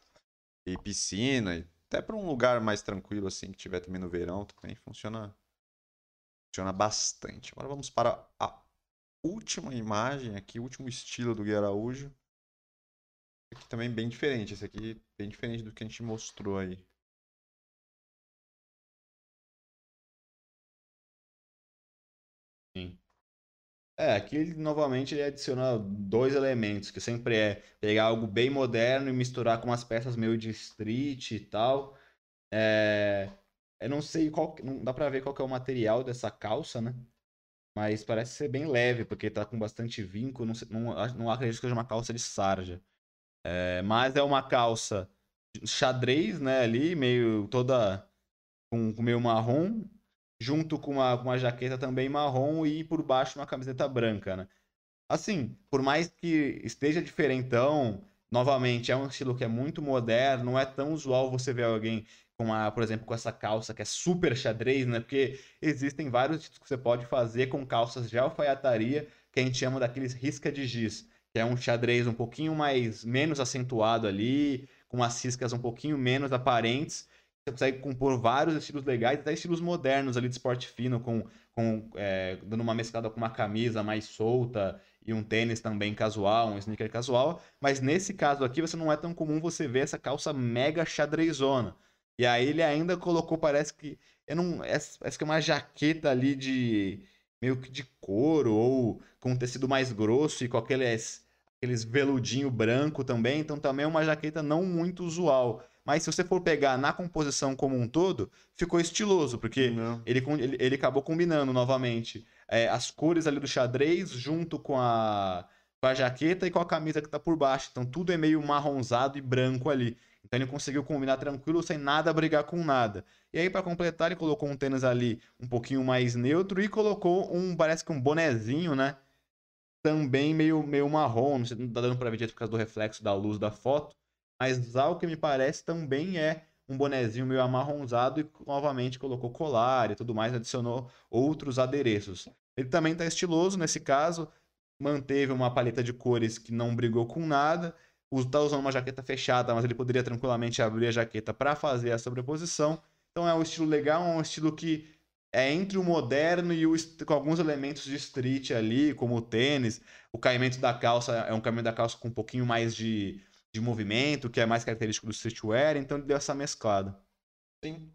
E piscina, e até para um lugar mais tranquilo assim, que tiver também no verão, também funciona funciona bastante. Agora vamos para a última imagem aqui, o último estilo do Gui Araújo aqui também bem diferente. Esse aqui bem diferente do que a gente mostrou aí. Sim. É, aqui novamente ele adiciona dois elementos, que sempre é pegar algo bem moderno e misturar com umas peças meio de street e tal. É, eu não sei qual, não dá pra ver qual é o material dessa calça, né? Mas parece ser bem leve, porque tá com bastante vinco. Não, não, não acredito que seja uma calça de sarja. É, mas é uma calça xadrez, né? Ali, meio toda com, com meio marrom, junto com uma, com uma jaqueta também marrom e por baixo uma camiseta branca, né? Assim, por mais que esteja diferentão, novamente, é um estilo que é muito moderno, não é tão usual você ver alguém com a, por exemplo, com essa calça que é super xadrez, né? Porque existem vários estilos que você pode fazer com calças de alfaiataria, que a gente chama daqueles risca de giz, que é um xadrez um pouquinho mais menos acentuado ali, com as riscas um pouquinho menos aparentes. Você consegue compor vários estilos legais, até estilos modernos ali de esporte fino, com, com é, dando uma mesclada com uma camisa mais solta e um tênis também casual, um sneaker casual. Mas nesse caso aqui, você não é tão comum você ver essa calça mega xadrezona. E aí ele ainda colocou, parece que. Eu não, parece que é uma jaqueta ali de. meio que de couro, ou com um tecido mais grosso e com aqueles, aqueles veludinho branco também. Então também é uma jaqueta não muito usual. Mas se você for pegar na composição como um todo, ficou estiloso, porque Não. ele, ele, ele acabou combinando novamente é, as cores ali do xadrez junto com a, com a jaqueta e com a camisa que tá por baixo. Então tudo é meio marronzado e branco ali. Então ele conseguiu combinar tranquilo, sem nada brigar com nada. E aí, para completar, ele colocou um tênis ali um pouquinho mais neutro e colocou um, parece que um bonezinho, né? Também meio, meio marrom. Não sei, não tá dando pra ver direito por causa do reflexo da luz da foto. Mas ao que me parece, também é um bonezinho meio amarronzado e novamente colocou colar e tudo mais, adicionou outros adereços. Ele também tá estiloso nesse caso, manteve uma paleta de cores que não brigou com nada, tá usando uma jaqueta fechada, mas ele poderia tranquilamente abrir a jaqueta para fazer a sobreposição. Então é um estilo legal, é um estilo que é entre o moderno e o com alguns elementos de street ali, como o tênis, o caimento da calça é um caimento da calça com um pouquinho mais de, de movimento, que é mais característico do streetwear, então ele deu essa mesclada. Sim.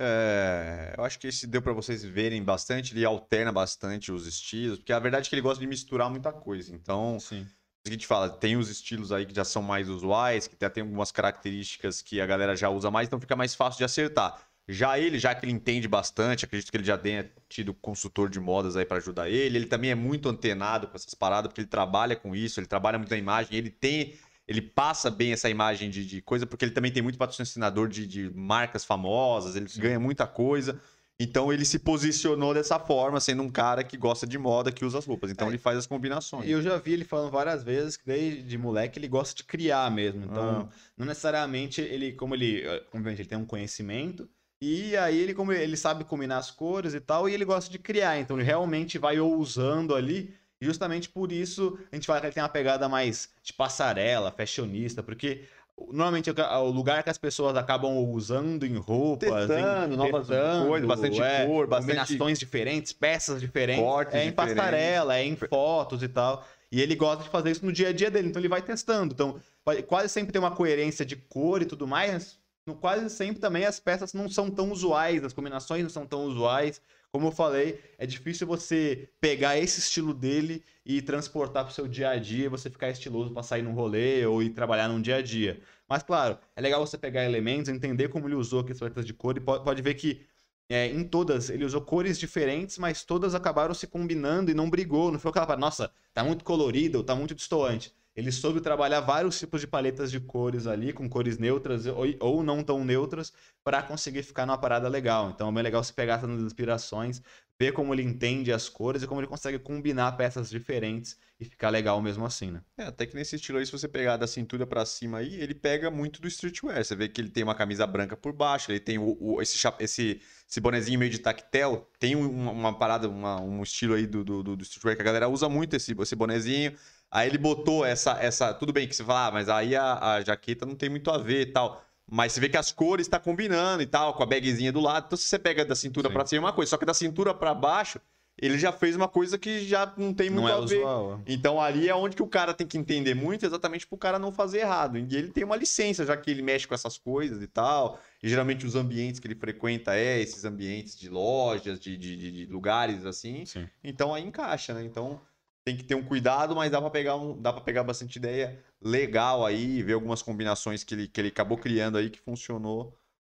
É, eu acho que esse deu pra vocês verem bastante, ele alterna bastante os estilos, porque a verdade é que ele gosta de misturar muita coisa. Então, Sim. o que a gente fala, tem os estilos aí que já são mais usuais, que até tem algumas características que a galera já usa mais, então fica mais fácil de acertar. Já ele, já que ele entende bastante, acredito que ele já tenha tido consultor de modas aí pra ajudar ele. Ele também é muito antenado com essas paradas, porque ele trabalha com isso, ele trabalha muito na imagem, ele tem. Ele passa bem essa imagem de, de coisa, porque ele também tem muito patrocinador de, de marcas famosas, ele ganha muita coisa. Então ele se posicionou dessa forma, sendo um cara que gosta de moda, que usa as roupas. Então É. ele faz as combinações. E eu já vi ele falando várias vezes que desde moleque ele gosta de criar mesmo. Então, não necessariamente ele, como ele, eh, obviamente, ele tem um conhecimento. E aí ele, como ele sabe combinar as cores e tal, e ele gosta de criar. Então ele realmente vai ousando ali. E justamente por isso a gente fala que ele tem uma pegada mais de passarela, fashionista, porque normalmente o lugar que as pessoas acabam usando em roupas, em- Testando novas testando, coisas, bastante é, cor, bastante combinações diferentes, peças diferentes, é em diferentes. passarela, é em fotos e tal. E ele gosta de fazer isso no dia a dia dele, então ele vai testando. Então, quase sempre tem uma coerência de cor e tudo mais. No, quase sempre também as peças não são tão usuais, as combinações não são tão usuais. Como eu falei, é difícil você pegar esse estilo dele e transportar para o seu dia a dia, você ficar estiloso para sair num rolê ou ir trabalhar num dia a dia. Mas claro, é legal você pegar elementos, entender como ele usou aquelas paletas de cor e pode, pode ver que é, em todas ele usou cores diferentes, mas todas acabaram se combinando e não brigou. Não foi aquela nossa, tá muito colorido, tá muito destoante. Ele soube trabalhar vários tipos de paletas de cores ali, com cores neutras ou, ou não tão neutras, para conseguir ficar numa parada legal. Então é bem legal se pegar essas inspirações, ver como ele entende as cores e como ele consegue combinar peças diferentes e ficar legal mesmo assim, né? É, até que nesse estilo aí, se você pegar da cintura pra cima aí, ele pega muito do streetwear. Você vê que ele tem uma camisa branca por baixo, ele tem o, o- esse, esse, esse bonezinho meio de tactel. Tem um- uma, uma parada, uma- um estilo aí do, do- do streetwear que a galera usa muito esse, esse bonezinho. Aí ele botou essa, essa. Tudo bem que você fala, ah, mas aí a, a jaqueta não tem muito a ver e tal. Mas você vê que as cores tá combinando e tal, com a bagzinha do lado. Então, se você pega da cintura pra cima, é uma coisa. Só que da cintura pra baixo, ele já fez uma coisa que já não tem muito Não é a ver. usual. Então ali é onde que o cara tem que entender muito, exatamente pro cara não fazer errado. E ele tem uma licença, já que ele mexe com essas coisas e tal. E geralmente os ambientes que ele frequenta é esses ambientes de lojas, de, de, de- de lugares assim. Sim. Então aí encaixa, né? Então tem que ter um cuidado, mas dá pra pegar, um, dá pegar bastante ideia legal aí, ver algumas combinações que ele, que ele acabou criando aí que funcionou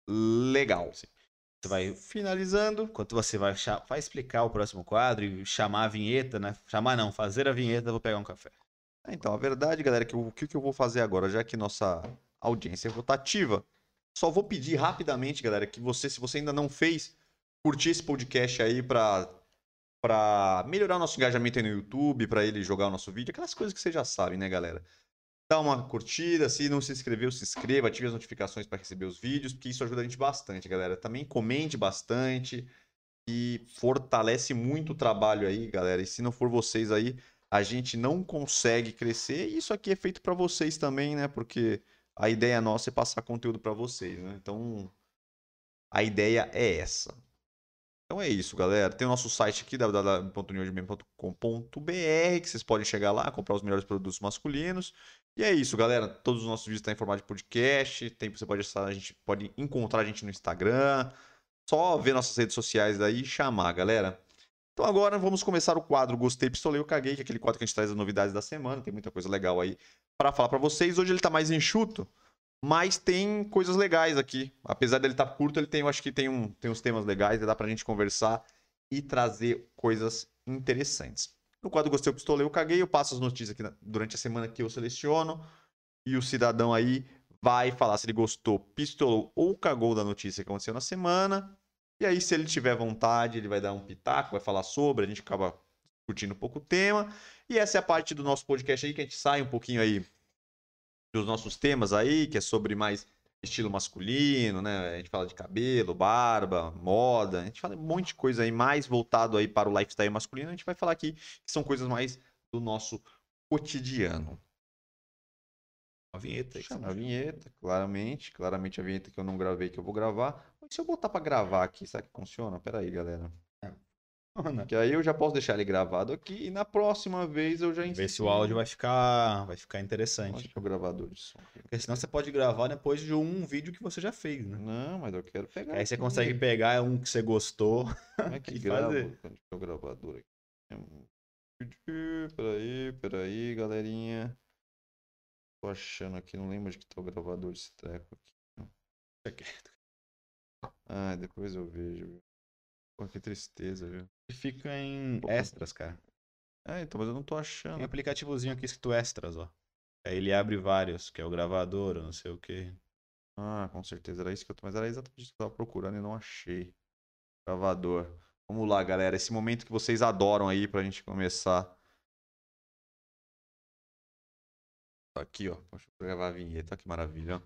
legal. tu vai Finalizando. Enquanto você vai, vai explicar o próximo quadro e chamar a vinheta, né? Chamar não, fazer a vinheta, vou pegar um café. É, Então, a verdade, galera, é que o que, que eu vou fazer agora, já que nossa audiência é rotativa, só vou pedir rapidamente, galera, que você, se você ainda não fez, curtir esse podcast aí pra, pra melhorar nosso engajamento aí no YouTube, pra ele jogar o nosso vídeo, aquelas coisas que você já sabe, né, galera? Dá uma curtida, se não se inscreveu, se inscreva, ative as notificações para receber os vídeos, porque isso ajuda a gente bastante, galera. Também comente bastante e fortalece muito o trabalho aí, galera. E se não for vocês aí, a gente não consegue crescer. E isso aqui é feito para vocês também, né? Porque a ideia nossa é passar conteúdo para vocês, né? Então, a ideia é essa. Então é isso, galera. Tem o nosso site aqui, www.newdman.com.br, que vocês podem chegar lá, comprar os melhores produtos masculinos. E é isso, galera. Todos os nossos vídeos estão em formato de podcast. Tem, você pode a gente pode encontrar a gente no Instagram. Só ver nossas redes sociais daí e chamar, galera. Então agora vamos começar o quadro Gostei, Pistolei, Eu Caguei, que é aquele quadro que a gente traz as novidades da semana. Tem muita coisa legal aí para falar para vocês. Hoje ele tá mais enxuto, mas tem coisas legais aqui. Apesar dele estar tá curto, ele tem, eu acho que tem, um, tem uns temas legais, dá pra gente conversar e trazer coisas interessantes. No quadro Gostei, eu Pistolei, Eu Caguei, eu passo as notícias aqui na- durante a semana que eu seleciono e o cidadão aí vai falar se ele gostou, pistolou ou cagou da notícia que aconteceu na semana. E aí, se ele tiver vontade, ele vai dar um pitaco, vai falar sobre, a gente acaba discutindo um pouco o tema. E essa é a parte do nosso podcast aí, que a gente sai um pouquinho aí dos nossos temas aí, que é sobre mais estilo masculino, né? A gente fala de cabelo, barba, moda, a gente fala um monte de coisa aí mais voltado aí para o lifestyle masculino. A gente vai falar aqui que são coisas mais do nosso cotidiano. A vinheta Chama a vinheta, claramente. Claramente a vinheta que eu não gravei, que eu vou gravar. Mas se eu botar pra gravar aqui, será que funciona? Pera aí, galera. Que aí eu já posso deixar ele gravado aqui e na próxima vez eu já Ver se o áudio vai ficar, vai ficar interessante. É o gravador de som? Porque senão você pode gravar depois de um vídeo que você já fez, né? Não, mas eu quero pegar. Aí você consegue pegar um que você gostou. Como é que grava? fazer. Onde é o gravador aqui? É Peraí, peraí, galerinha. Tô achando aqui, não lembro de que tá o gravador desse treco aqui. Ah, depois eu vejo. Pô, que tristeza, viu? Fica em extras, cara. Ah, então, mas eu não tô achando. Tem um aplicativozinho aqui escrito extras, ó. Aí ele abre vários, que é o gravador, não sei o quê. Ah, com certeza era isso que eu tô. Mas era exatamente isso que eu tava procurando e não achei. Gravador. Vamos lá, galera. Esse momento que vocês adoram aí pra gente começar. Tá Aqui, ó. Deixa eu gravar a vinheta. Que maravilha, ó.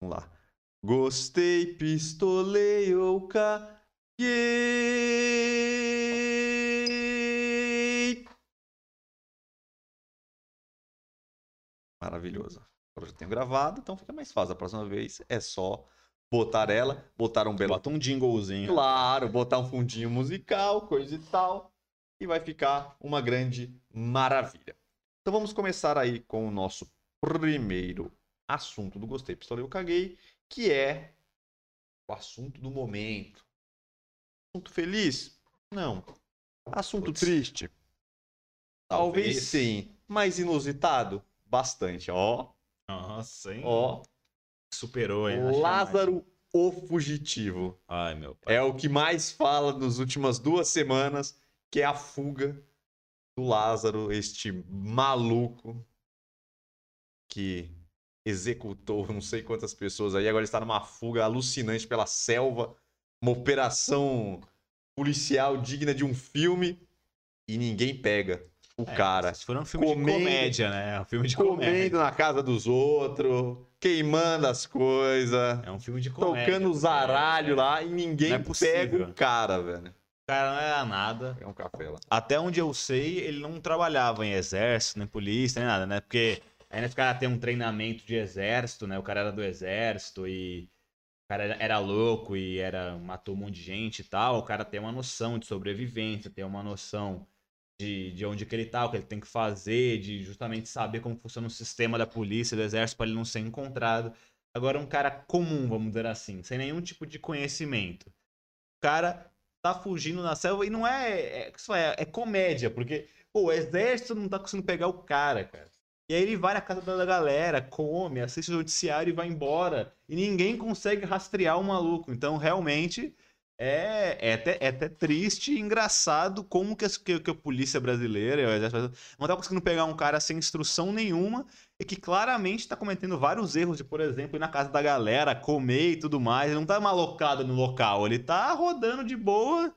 Vamos lá. Gostei, pistolei ou caguei. Maravilhoso. Agora já tenho gravado, então fica mais fácil. A próxima vez é só botar ela, botar um belo. Bota um jinglezinho. Claro, botar um fundinho musical, coisa e tal. E vai ficar uma grande maravilha. Então vamos começar aí com o nosso primeiro assunto do Gostei, Pistolei ou Caguei, que é o assunto do momento. Assunto feliz? Não. Assunto Putz. triste? Talvez Talvez. sim. Mas inusitado? Bastante. Ó, Nossa, hein? ó. Superou, hein? Lázaro, o fugitivo. Ai, meu pai. É o que mais fala nas últimas duas semanas, que é a fuga do Lázaro, este maluco que executou não sei quantas pessoas aí, agora está numa fuga alucinante pela selva, uma operação policial digna de um filme e ninguém pega o É, cara. Se for um filme comendo- de comédia, né? É um filme de comédia. Comendo na casa dos outros, queimando as coisas, É um filme de comédia. tocando os zaralhos lá e ninguém é pega o cara, velho. O cara não era nada. É um café lá. Até onde eu sei, ele não trabalhava em exército, nem polícia, nem nada, né? Porque aí nesse cara tem um treinamento de exército, né? O cara era do exército e o cara era- louco e era matou um monte de gente e tal. O cara tem uma noção de sobrevivência, tem uma noção de, de onde que ele tá, o que ele tem que fazer, de justamente saber como funciona o sistema da polícia, do exército, para ele não ser encontrado. Agora, um cara comum, vamos dizer assim, sem nenhum tipo de conhecimento. O cara tá fugindo na selva e não é. É, isso é, é comédia, porque pô, o exército não tá conseguindo pegar o cara, cara. E aí ele vai na casa da galera, come, assiste o noticiário e vai embora. E ninguém consegue rastrear o maluco. Então, realmente, é, é, até, é até triste e engraçado como que, que, que a polícia brasileira não tá conseguindo pegar um cara sem instrução nenhuma e que claramente está cometendo vários erros de, por exemplo, ir na casa da galera, comer e tudo mais. Ele não tá malocado no local, ele tá rodando de boa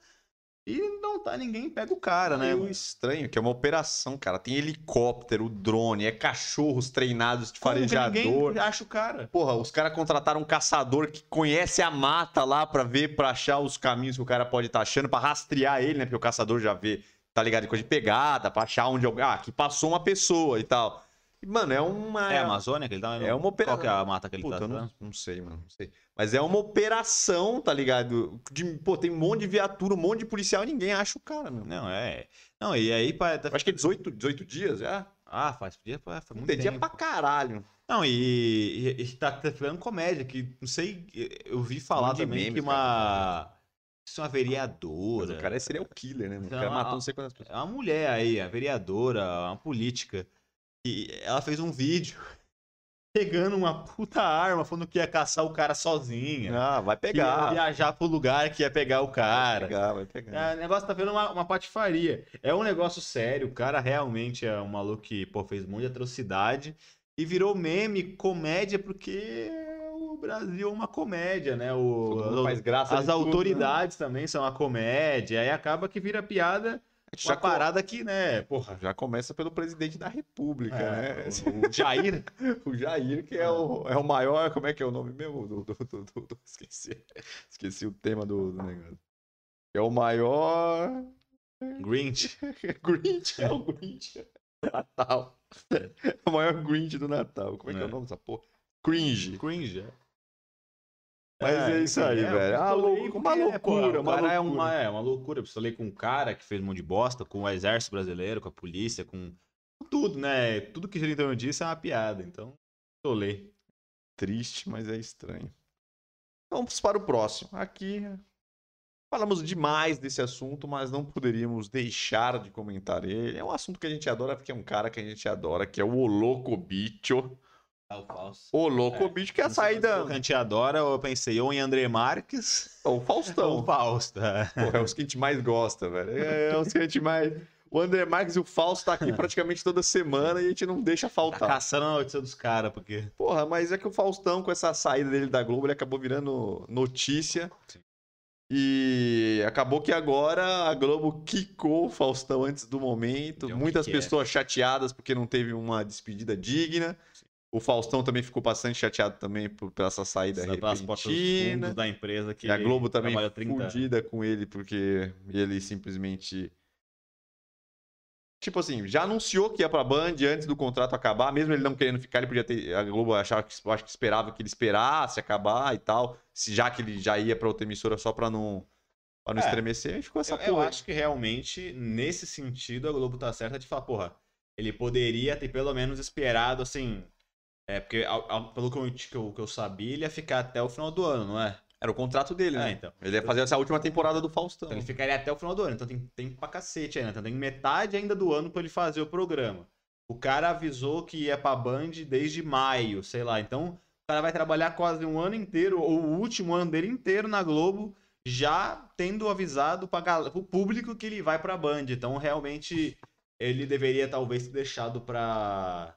e não tá ninguém pega o cara, né? É o estranho, que é uma operação, cara. Tem helicóptero, drone, é cachorros treinados de Como farejador. Ninguém acha o cara. Porra, os caras contrataram um caçador que conhece a mata lá pra ver, pra achar os caminhos que o cara pode estar tá achando, pra rastrear ele, né? Porque o caçador já vê, tá ligado? De coisa de pegada, pra achar onde. Ah, aqui passou uma pessoa e tal. Mano, é uma. É a Amazônia que ele tá? É uma operação. Qual que é a mata que ele Puta, tá? Não, não sei, mano. Não sei. Mas é uma operação, tá ligado? De, pô, tem um monte de viatura, um monte de policial e ninguém acha o cara, meu. Não, é. Não, e aí. Tá Acho que é 18, 18 dias já. Ah, faz dia, faz muito tem dia pra caralho. Não, e, e, e tá ficando comédia, que não sei, eu vi falar um também memes, que uma. Isso é uma vereadora. Mas o cara seria o killer, né? O cara é matou não sei quantas pessoas. É uma mulher aí, a vereadora, uma política. E ela fez um vídeo pegando uma puta arma, falando que ia caçar o cara sozinha. Ah, vai pegar. Que ia viajar pro lugar que ia pegar o cara. Vai pegar, vai pegar. É, o negócio tá vendo uma, uma patifaria. É um negócio sério, o cara realmente é um maluco que, pô, fez muita atrocidade e virou meme, comédia, porque o Brasil é uma comédia, né? O, faz graça as autoridades tudo, né? também são uma comédia, aí acaba que vira piada já uma parada que, né, porra. Já começa pelo presidente da República, é, né? O, o, Jair. o Jair, que é o, é o maior. Como é que é o nome mesmo? Do, do, do, do esqueci. Esqueci o tema do, do negócio. É o maior. Grinch. Grinch, é o Grinch. Natal. É o maior Grinch do Natal. Como é, é. que é o nome dessa porra? Cringe. Cringe, é. Mas é, é isso aí, é, velho. Ah, louco, uma loucura, pô, uma loucura. É uma, é uma loucura. Eu falei com um cara que fez um monte de bosta, com o exército brasileiro, com a polícia, com tudo, né? Tudo que em torno disso é uma piada. Então, tolei. Triste, mas é estranho. Vamos para o próximo. Aqui falamos demais desse assunto, mas não poderíamos deixar de comentar ele. É um assunto que a gente adora, porque é um cara que a gente adora, que é o Oloco Bicho. É o falso. O louco, é. bicho que é a saída. O que a gente adora, eu pensei ou em André Marques. Ou o Faustão. Ou o Fausto. É. Porra, é os que a gente mais gosta, velho. É, é os que a gente mais. O André Marques e o Fausto tá aqui praticamente toda semana e a gente não deixa faltar. Tá caçando a notícia dos caras, porque. Porra, mas é que o Faustão, com essa saída dele da Globo, ele acabou virando notícia. Sim. E acabou que agora a Globo quicou o Faustão antes do momento. Muitas pessoas é. chateadas porque não teve uma despedida digna. O Faustão também ficou bastante chateado também por, por essa saída repentina. da empresa que e a Globo também fudida com ele porque ele simplesmente tipo assim, já anunciou que ia pra Band antes do contrato acabar, mesmo ele não querendo ficar, ele podia ter a Globo achava que acho que esperava que ele esperasse acabar e tal, se já que ele já ia para outra emissora só para não para não é, estremecer, ficou essa eu, eu acho que realmente nesse sentido a Globo tá certa de falar, porra, ele poderia ter pelo menos esperado assim, é, porque pelo que eu, que, eu, que eu sabia, ele ia ficar até o final do ano, não é? Era o contrato dele, é, né? então. Ele ia fazer essa última temporada do Faustão. Então ele ficaria até o final do ano. Então tem tempo pra cacete ainda. Então tem metade ainda do ano para ele fazer o programa. O cara avisou que ia pra Band desde maio, sei lá. Então o cara vai trabalhar quase um ano inteiro, ou o último ano dele inteiro na Globo, já tendo avisado para o público que ele vai pra Band. Então realmente ele deveria talvez ter deixado pra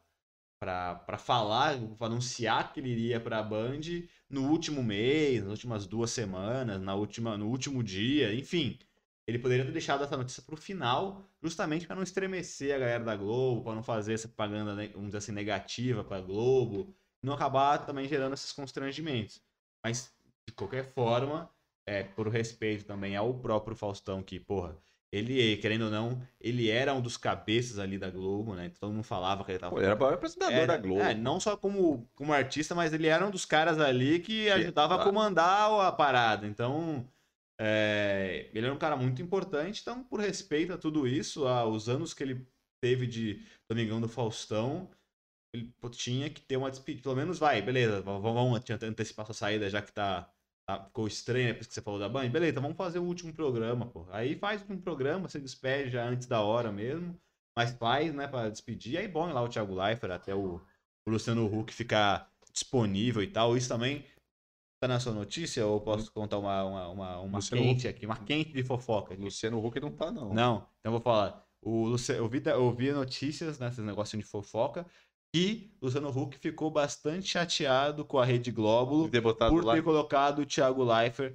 para falar, para anunciar que ele iria para a Band no último mês, nas últimas duas semanas, na última, no último dia, enfim. Ele poderia ter deixado essa notícia para o final, justamente para não estremecer a galera da Globo, para não fazer essa propaganda, né, vamos dizer assim, negativa para a Globo, não acabar também gerando esses constrangimentos. Mas, de qualquer forma, é, por respeito também ao próprio Faustão, que, porra, ele, querendo ou não, ele era um dos cabeças ali da Globo, né? Todo mundo falava que ele tava. Pô, ele era o maior apresentador era, da Globo. É, não só como, como artista, mas ele era um dos caras ali que ajudava a comandar a parada. Então, é, ele era um cara muito importante. Então, por respeito a tudo isso, aos anos que ele teve de Domingão do Faustão, ele tinha que ter uma despedida. Pelo menos vai, beleza, vamos antecipar sua saída já que tá Tá, ficou estranho depois que você falou da Band. Beleza, vamos fazer o último programa, pô. Aí faz um programa, você despede já antes da hora mesmo. mas faz, né, pra despedir. Aí bom lá o Thiago Leifert até o, o Luciano Huck ficar disponível e tal. Isso também tá na sua notícia ou posso contar uma, uma, uma, uma Luciano quente aqui, uma quente de fofoca aqui? Luciano Huck não tá, não. Não, então eu vou falar. O Luci... eu, vi, eu vi notícias, né, esses negocinhos de fofoca, que o Luciano Huck ficou bastante chateado com a Rede Glóbulo ter por lá. ter colocado o Thiago Leifert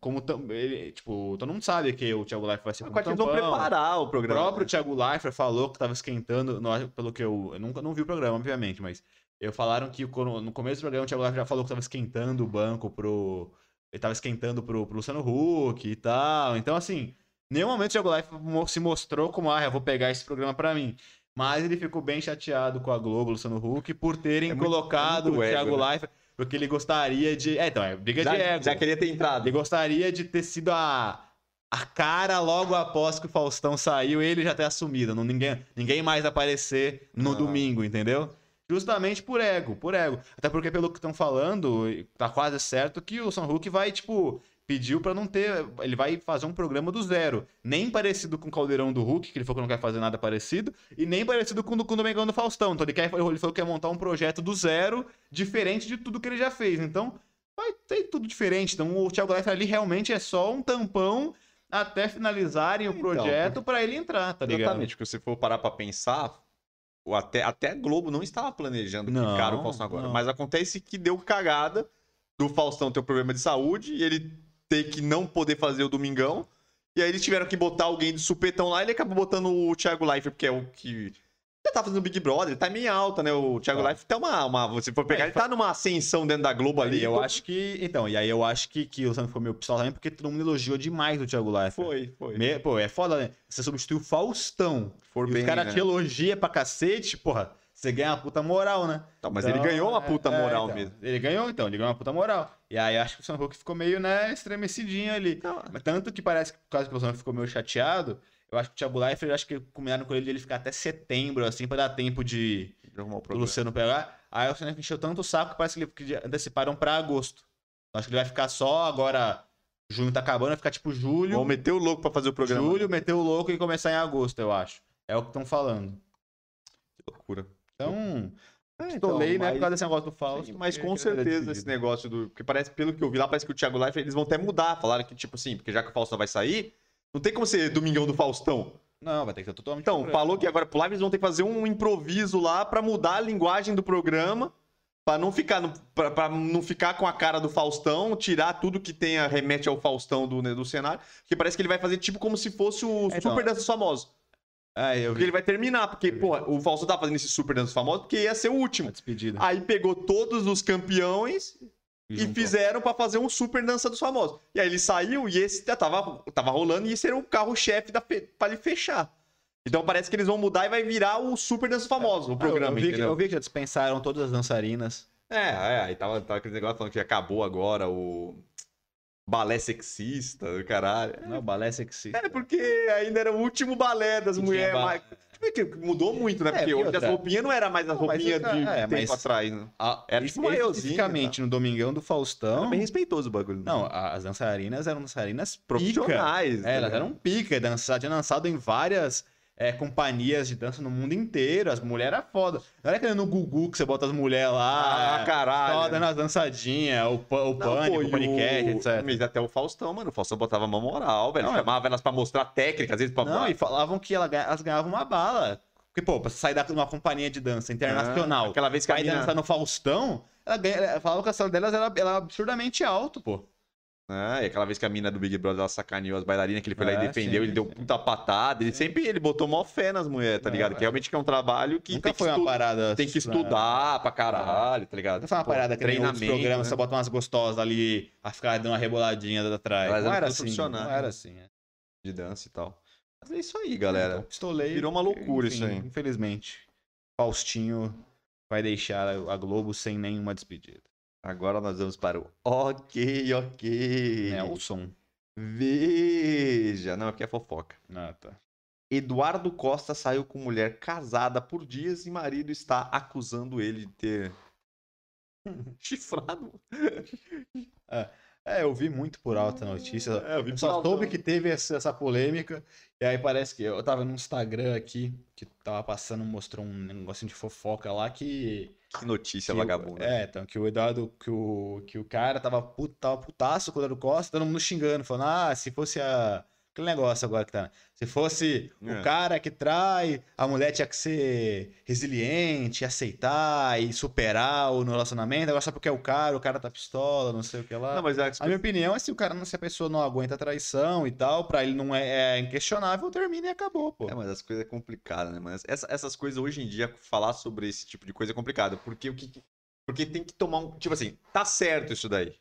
como tam... ele, tipo, todo mundo sabe que o Thiago Leifert vai ser como eles vão preparar o O programa. próprio Thiago Leifert falou que estava esquentando, no- pelo que eu, eu nunca não vi o programa, obviamente, mas eu falaram que no começo do programa o Thiago Leifert já falou que estava esquentando o banco pro ele estava esquentando pro, pro Luciano Huck e tal. Então assim, nenhum momento o Thiago Leifert se mostrou como ah, eu vou pegar esse programa para mim. Mas ele ficou bem chateado com a Globo, Luciano Huck, por terem É muito- colocado é muito o Thiago ego, né? Leifert, porque ele gostaria de. É, então, é briga de Já, ego. já queria ter entrado. Ele gostaria de ter sido a, a cara logo após que o Faustão saiu, ele já ter assumido. Não, ninguém, ninguém mais aparecer no Não. domingo, entendeu? Justamente por ego, por ego. Até porque, pelo que estão falando, tá quase certo que o Son Huck vai, tipo, pediu pra não ter. Ele vai fazer um programa do zero. Nem parecido com o Caldeirão do Hulk, que ele falou que não quer fazer nada parecido, e nem parecido com o do, com o Domingão do Faustão. Então ele, quer, ele falou que quer montar um projeto do zero, diferente de tudo que ele já fez. Então, vai ter tudo diferente. Então o Thiago Leifert ali realmente é só um tampão até finalizarem o Então, projeto pra ele entrar, tá ligado? Exatamente, porque se for parar pra pensar, o até, até a Globo não estava planejando Não, ficar o Faustão agora. não. Mas acontece que deu cagada do Faustão ter um problema de saúde e ele ter que não poder fazer o Domingão. E aí eles tiveram que botar alguém de supetão lá ele acabou botando o Thiago Leifert, porque é o que. Já tá fazendo Big Brother, ele tá meio alta, né? O Thiago Tá. Leifert tá uma, uma. Você for pegar, É, ele tá numa ascensão dentro da Globo ali. Eu acho que. Então, e aí eu acho que, que o Santos ficou meio pistola também, porque todo mundo elogiou demais o Thiago Leifert. Foi, foi. Me- Pô, é foda, né? Você substituiu o Faustão. For e bem, os caras né? te elogiam pra cacete, porra. Você ganha uma puta moral, né? Tá, mas Então, ele ganhou uma puta é, é, moral então. mesmo. Ele ganhou, então, ele ganhou uma puta moral. E aí acho que o Sam Hulk ficou meio, né, estremecidinho ali. Não, Mas tanto que parece que por causa que o Sam ficou meio chateado, eu acho que o Thiago Leifert, acho que combinaram com ele de ele ficar até setembro, assim, pra dar tempo de de arrumar o do. Luciano pegar. Aí o Luciano encheu tanto o saco que parece que ele anteciparam pra agosto. Acho que ele vai ficar só agora. Junho tá acabando, vai ficar tipo julho. Vamos meter o louco pra fazer o programa. Julho, meter o louco e começar em agosto, eu acho. É o que estão falando. Que loucura. Então, É, estolei, né, mas- por causa desse negócio do Fausto. Sim, mas com certeza esse negócio do. Porque parece, pelo que eu vi lá, parece que o Thiago Leifert eles vão até mudar. Falaram que, tipo assim, porque já que o Faustão vai sair, não tem como ser Domingão do Faustão. Não, vai ter que ser totalmente Então, falou que agora pro live eles vão ter que fazer um improviso lá pra mudar a linguagem do programa. Pra não ficar no, pra, pra não ficar com a cara do Faustão, tirar tudo que tenha remete ao Faustão do, né, do cenário. Porque parece que ele vai fazer tipo como se fosse o Então, Super Dança dos Famosos. É, eu Porque vi ele vai terminar. Porque, pô, o Faustão tá fazendo esse Super Dança dos Famosos porque ia ser o a último. despedida. Aí pegou todos os campeões e juntou. fizeram pra fazer um super dança dos famosos. E aí ele saiu e esse já tava, tava rolando e esse era o carro-chefe pra ele fechar. Então parece que eles vão mudar e vai virar o super dança dos famosos, o Ah, programa, eu, vi que, eu vi que já dispensaram todas as dançarinas. É, é, aí tava, tava aquele negócio falando que acabou agora o balé sexista, caralho. Não, balé sexista. É, porque ainda era o último balé das mulheres. ba- mais- Mudou muito, né? É, Porque hoje as roupinhas não era mais as roupinhas de é, tempo mas- atrás, né? Ah, Era tipo especificamente no Domingão do Faustão. Era bem respeitoso o bagulho. né? Não, a- as dançarinas eram dançarinas pica. profissionais. É, elas né? eram pica, dançaram, tinha dançado em várias é, companhias de dança no mundo inteiro. As mulheres eram foda. Não era que no Gugu que você bota as mulheres lá. Ah, caralho. Só dando as dançadinhas, o, o Não, pânico, pô, o paniquete, etc. Mas até o Faustão, mano. O Faustão botava uma moral, velho. Não, é- Chamava elas pra mostrar técnica, às vezes pra. Não, e falavam que ela elas ganhavam uma bala. Porque, pô, pra sair de uma companhia de dança internacional, Ah, aquela vez que a mina- dançar no Faustão, ela ganha, ela falava que a salário delas era, era absurdamente alto, pô. Ah, e aquela vez que a mina do Big Brother ela sacaneou as bailarinas, que ele foi lá É, e defendeu, sim, ele deu sim. puta patada. Ele sempre ele botou mó fé nas mulheres, tá É, ligado? é. Que realmente que é um trabalho que Nunca tem que, foi uma estu- parada... tem que estudar pra caralho, tá ligado? Não foi uma Pô, parada que nem outros programas, né? você bota umas gostosas ali, a ficar dando uma reboladinha atrás. Elas não era assim, profissionais, não era né? assim. é. de dança e tal. Mas é isso aí, galera. Então, pistolei. Virou uma loucura enfim, isso aí. Infelizmente, Faustinho vai deixar a Globo sem nenhuma despedida. Agora nós vamos para o Ok, ok. Nelson. Veja. Não, aqui é fofoca. Ah, tá. Eduardo Costa saiu com mulher casada por dias e marido está acusando ele de ter chifrado. É, eu vi muito por alta a notícia. É, eu Eu só soube que teve essa, essa polêmica. E aí parece que eu tava no Instagram aqui, que tava passando, mostrou um negocinho de fofoca lá que. Que notícia que o- vagabunda. É, então, que o Eduardo, que o, que o cara tava, put, tava putaço com o Eduardo Costa, todo mundo xingando, falando, ah, se fosse a. Aquele negócio agora que tá. né? Se fosse É. o cara que trai, a mulher tinha que ser resiliente, aceitar e superar o relacionamento. Agora só porque é o cara, o cara tá pistola, não sei o que lá. Não, mas é, A minha opinião é se o cara, não- se a pessoa não aguenta a traição e tal, pra ele não é, é inquestionável, termina e acabou, pô. É, mas as coisas é complicado, né? Mas essa- essas coisas hoje em dia, falar sobre esse tipo de coisa é complicado. Porque o que. Porque tem que tomar um. Tipo assim, tá certo isso daí.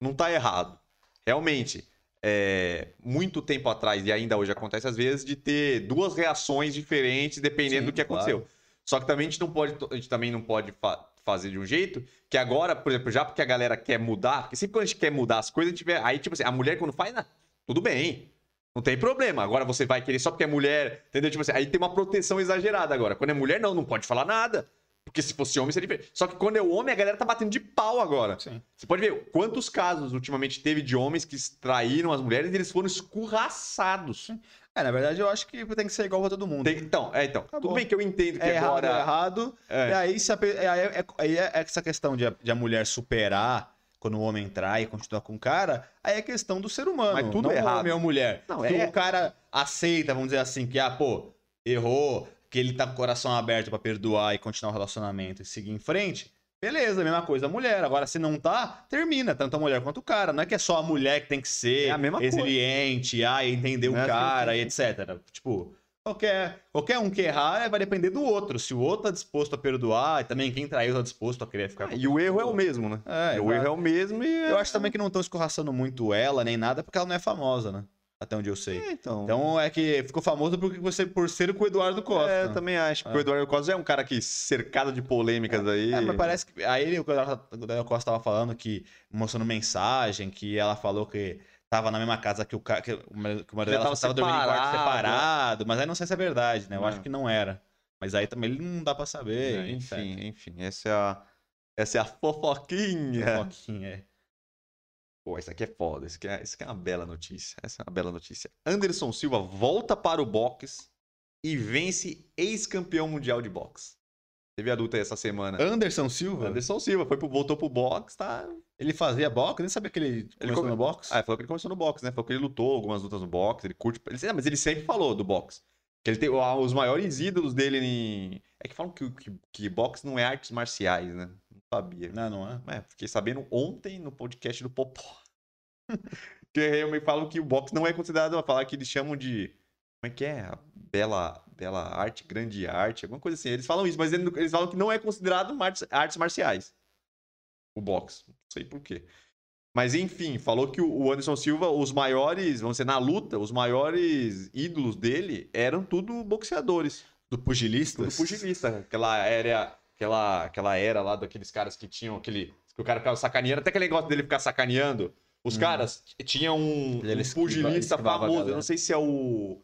Não tá errado. Realmente, é, muito tempo atrás, e ainda hoje acontece às vezes, de ter duas reações diferentes dependendo Sim, do que aconteceu. claro. Só que também a gente não pode, a gente também não pode fa- fazer de um jeito que agora, por exemplo, já porque a galera quer mudar, porque sempre quando a gente quer mudar as coisas, a gente vê, aí tipo assim, a mulher quando faz, ah, tudo bem. Não tem problema. Agora você vai querer só porque é mulher, entendeu? Tipo assim, aí tem uma proteção exagerada agora. Quando é mulher, não, não pode falar nada. Porque se fosse homem, seria diferente. Só que quando é homem, a galera tá batendo de pau agora. Sim. Você pode ver quantos casos ultimamente teve de homens que traíram as mulheres e eles foram escorraçados. É, na verdade, eu acho que tem que ser igual pra todo mundo. Tem- então, é, então. Acabou. Tudo bem que eu entendo que É errado, agora. é errado. É. E aí, se a é, aí é essa questão de a, de a mulher superar quando o homem trai e continuar com o cara, aí é questão do ser humano. Mas tudo não errado. homem ou mulher. Não, Se é- o cara aceita, vamos dizer assim, que, ah, pô, errou, que ele tá com o coração aberto pra perdoar e continuar o relacionamento e seguir em frente, beleza, mesma coisa a mulher. Agora, se não tá, termina, tanto a mulher quanto o cara. Não é que é só a mulher que tem que ser É a mesma coisa. resiliente, ah, entender o é assim cara e etc. Tipo, qualquer, qualquer um que errar é, vai depender do outro. Se o outro tá disposto a perdoar, e também quem traiu tá disposto a querer ficar com E o erro é o mesmo, né? É, o erro é o mesmo e. Eu acho também que não estão escorraçando muito ela, nem nada, porque ela não é famosa, né? Até onde eu sei. É, então. Então é que ficou famoso porque você, por ser com o Eduardo Costa. É, eu também acho. Porque É. o Eduardo Costa é um cara que cercado de polêmicas aí. É, mas parece que. Aí o Eduardo Costa tava falando que. mostrando mensagem, que ela falou que tava na mesma casa que o cara. Que o marido dela tava tava dormindo em quarto separado. Mas aí não sei se é verdade, né? Eu É. acho que não era. Mas aí também ele não dá pra saber. É, enfim, enfim. Essa é a. Essa é a fofoquinha. Fofoquinha, é. Pô, isso aqui é foda. Isso aqui é, isso aqui é uma bela notícia. Essa é uma bela notícia. Anderson Silva volta para o box e vence ex-campeão mundial de boxe. Teve a luta aí essa semana. Anderson Silva? Anderson Silva foi pro, voltou pro boxe, tá? Ele fazia boxe? Nem sabia que ele começou come- no boxe. Ah, ele falou que ele começou no boxe, né? Falou que ele lutou algumas lutas no boxe, ele curte. Ele, ah, mas ele sempre falou do boxe. Que ele tem os maiores ídolos dele em. É que falam que, que, que boxe não é artes marciais, né? Sabia. Não, não é? É, fiquei sabendo ontem no podcast do Popó. que realmente falam que o boxe não é considerado. Falar que eles chamam de. Como é que é? A Bela, bela arte, grande arte, alguma coisa assim. Eles falam isso, mas eles falam que não é considerado artes, marciais. O boxe. Não sei por quê. Mas enfim, falou que o Anderson Silva, os maiores, vamos dizer, na luta, os maiores ídolos dele eram tudo boxeadores. Do pugilista? Tudo pugilista. Aquela era, aquela, aquela era lá daqueles caras que tinham aquele. Que o cara ficava sacaneando, até aquele negócio dele ficar sacaneando. Os Hum. caras tinham um, Ele um esquiva- pugilista famoso. Eu não sei se é o. Como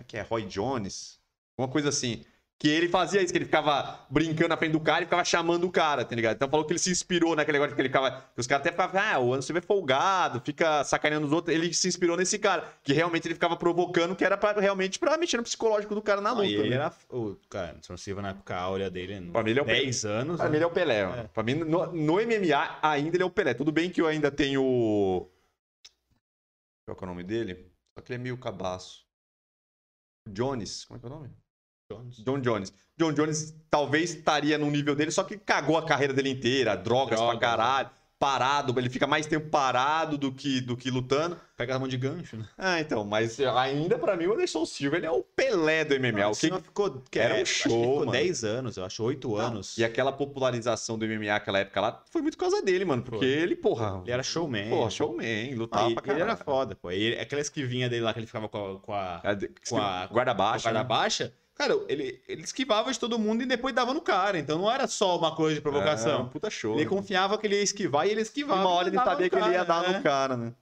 é que é? Roy Jones? Uma coisa assim. Que ele fazia isso, que ele ficava brincando na frente do cara e ficava chamando o cara, tá ligado? Então falou que ele se inspirou naquele negócio que ele ficava. Que os caras até ficavam, ah, o Anderson é folgado, fica sacaneando os outros. Ele se inspirou nesse cara. Que realmente ele ficava provocando, que era pra, realmente pra mexer no psicológico do cara na luta. Não, e ele né? era. O, cara, Anderson Silva na época áurea dele. Pra mim ele é o 10 anos. Pra né? mim ele é o Pelé. É. mano. Pra mim, no, no MMA, ainda ele é o Pelé. Tudo bem que eu ainda tenho. Qual é o nome dele? Só que ele é meio cabaço. Jones. Como é que é o nome? Jones. John Jones. John Jones talvez estaria no nível dele, só que cagou a carreira dele inteira. Drogas, Drogas, pra caralho. Parado. Ele fica mais tempo parado do que, do que lutando. Pega a mão de gancho, né? Ah, então. Mas ainda pra mim o Anderson Silva ele é o Pelé do MMA. o que... Ficou. que Era um é, show, ficou mano. 10 anos, eu acho, 8 anos. E aquela popularização do MMA naquela época lá foi muito por causa dele, mano. Porque Foi. ele, porra. Ele era showman. Porra, showman, lutava Aí, pra ele caralho. era foda, pô. E aquela esquivinha dele lá que ele ficava com a, com a, com a- guarda com baixa. a guarda baixa. Cara, ele, ele esquivava de todo mundo e depois dava no cara. Então não era só uma coisa de provocação. um puta show. Ele confiava que ele ia esquivar e ele E esquivava. uma hora e ele sabia que ele ia dar né? no cara, né?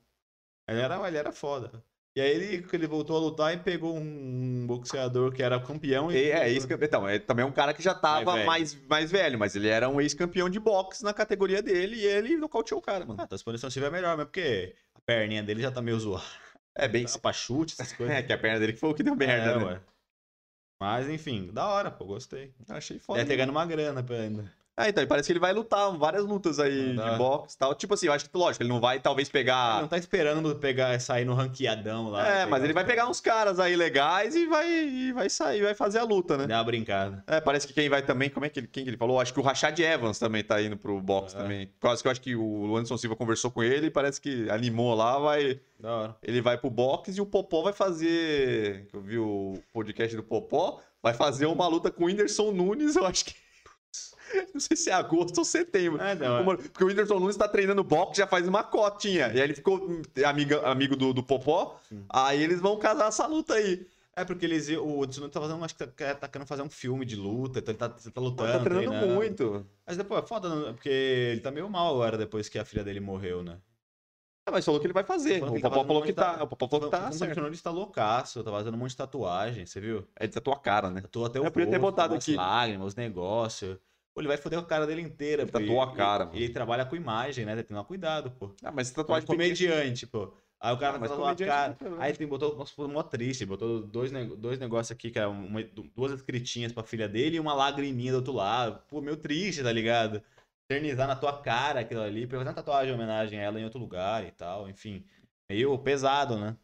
Ele era, ele era foda. E aí ele, ele voltou a lutar e pegou um boxeador que era campeão. E, é, ex então, é também um cara que já tava Mais velho. mais, mais velho, mas ele era um ex-campeão de boxe na categoria dele e ele nocauteou o cara, mano. Ah, tá, a disposição é melhor, mas porque a perninha dele já tá meio zoada. É bem. Tá pra chute, essas coisas. É, que a perna dele que foi o que deu merda, É, né? ué. Mas, enfim, da hora, pô, gostei. Achei foda. Deve ter ganhando uma grana pra ainda. Ah, então, parece que ele vai lutar várias lutas aí Ah, de dá. boxe e tal. Tipo assim, eu acho que, lógico, ele não vai talvez Ele pegar. não tá esperando pegar, sair no ranqueadão lá. É, mas ele vai pegar uns caras aí legais e vai, e vai sair, vai fazer a luta, né? Dar uma brincada. É, parece que quem vai também, como é que ele, quem que ele falou? Acho que o Rashad Evans também tá indo pro boxe É. também. Causa que eu acho que o Anderson Silva conversou com ele e parece que animou lá, vai, Da hora. ele vai pro boxe e o Popó vai fazer, eu vi o podcast do Popó, vai fazer uma luta com o Whindersson Nunes, eu acho que não sei se é agosto ou setembro. É, não, é. Porque o Whindersson Nunes tá treinando boxe já faz uma cotinha. E aí ele ficou amiga, amigo do, do Popó. Sim. Aí eles vão casar essa luta aí. É porque eles, o Tsunoda tá fazendo, acho que tá, tá querendo fazer um filme de luta, então ele tá, ele tá lutando. tá treinando treinando. muito. Mas depois é foda, né? porque ele tá meio mal agora depois que a filha dele morreu, né? Ah, mas falou que ele vai fazer. O ele tá Popó falou que tá. O Popó falou que tá O. Tsunoda está loucaço, tá fazendo um monte de tatuagem, você viu? É de tua cara, né? Tatuou até o Eu podia ter botado aqui. lágrimas, os negócios. Pô, ele vai foder a cara dele inteira. Ele pô, tatuou a cara, e- mano. Ele trabalha com imagem, né? Tem que tomar cuidado, pô. Ah, mas Tatuagem pequena. comediante, pô. Aí o cara Ah, tatuar a cara. não. Aí tem, botou, nossa, foi mó triste, botou dois, dois negócios aqui, que é uma, duas escritinhas pra filha dele e uma lagriminha do outro lado. Pô, meio triste, tá ligado? Eternizar na tua cara aquilo ali, pra fazer uma tatuagem em homenagem a ela em outro lugar e tal, enfim. Meio pesado, né?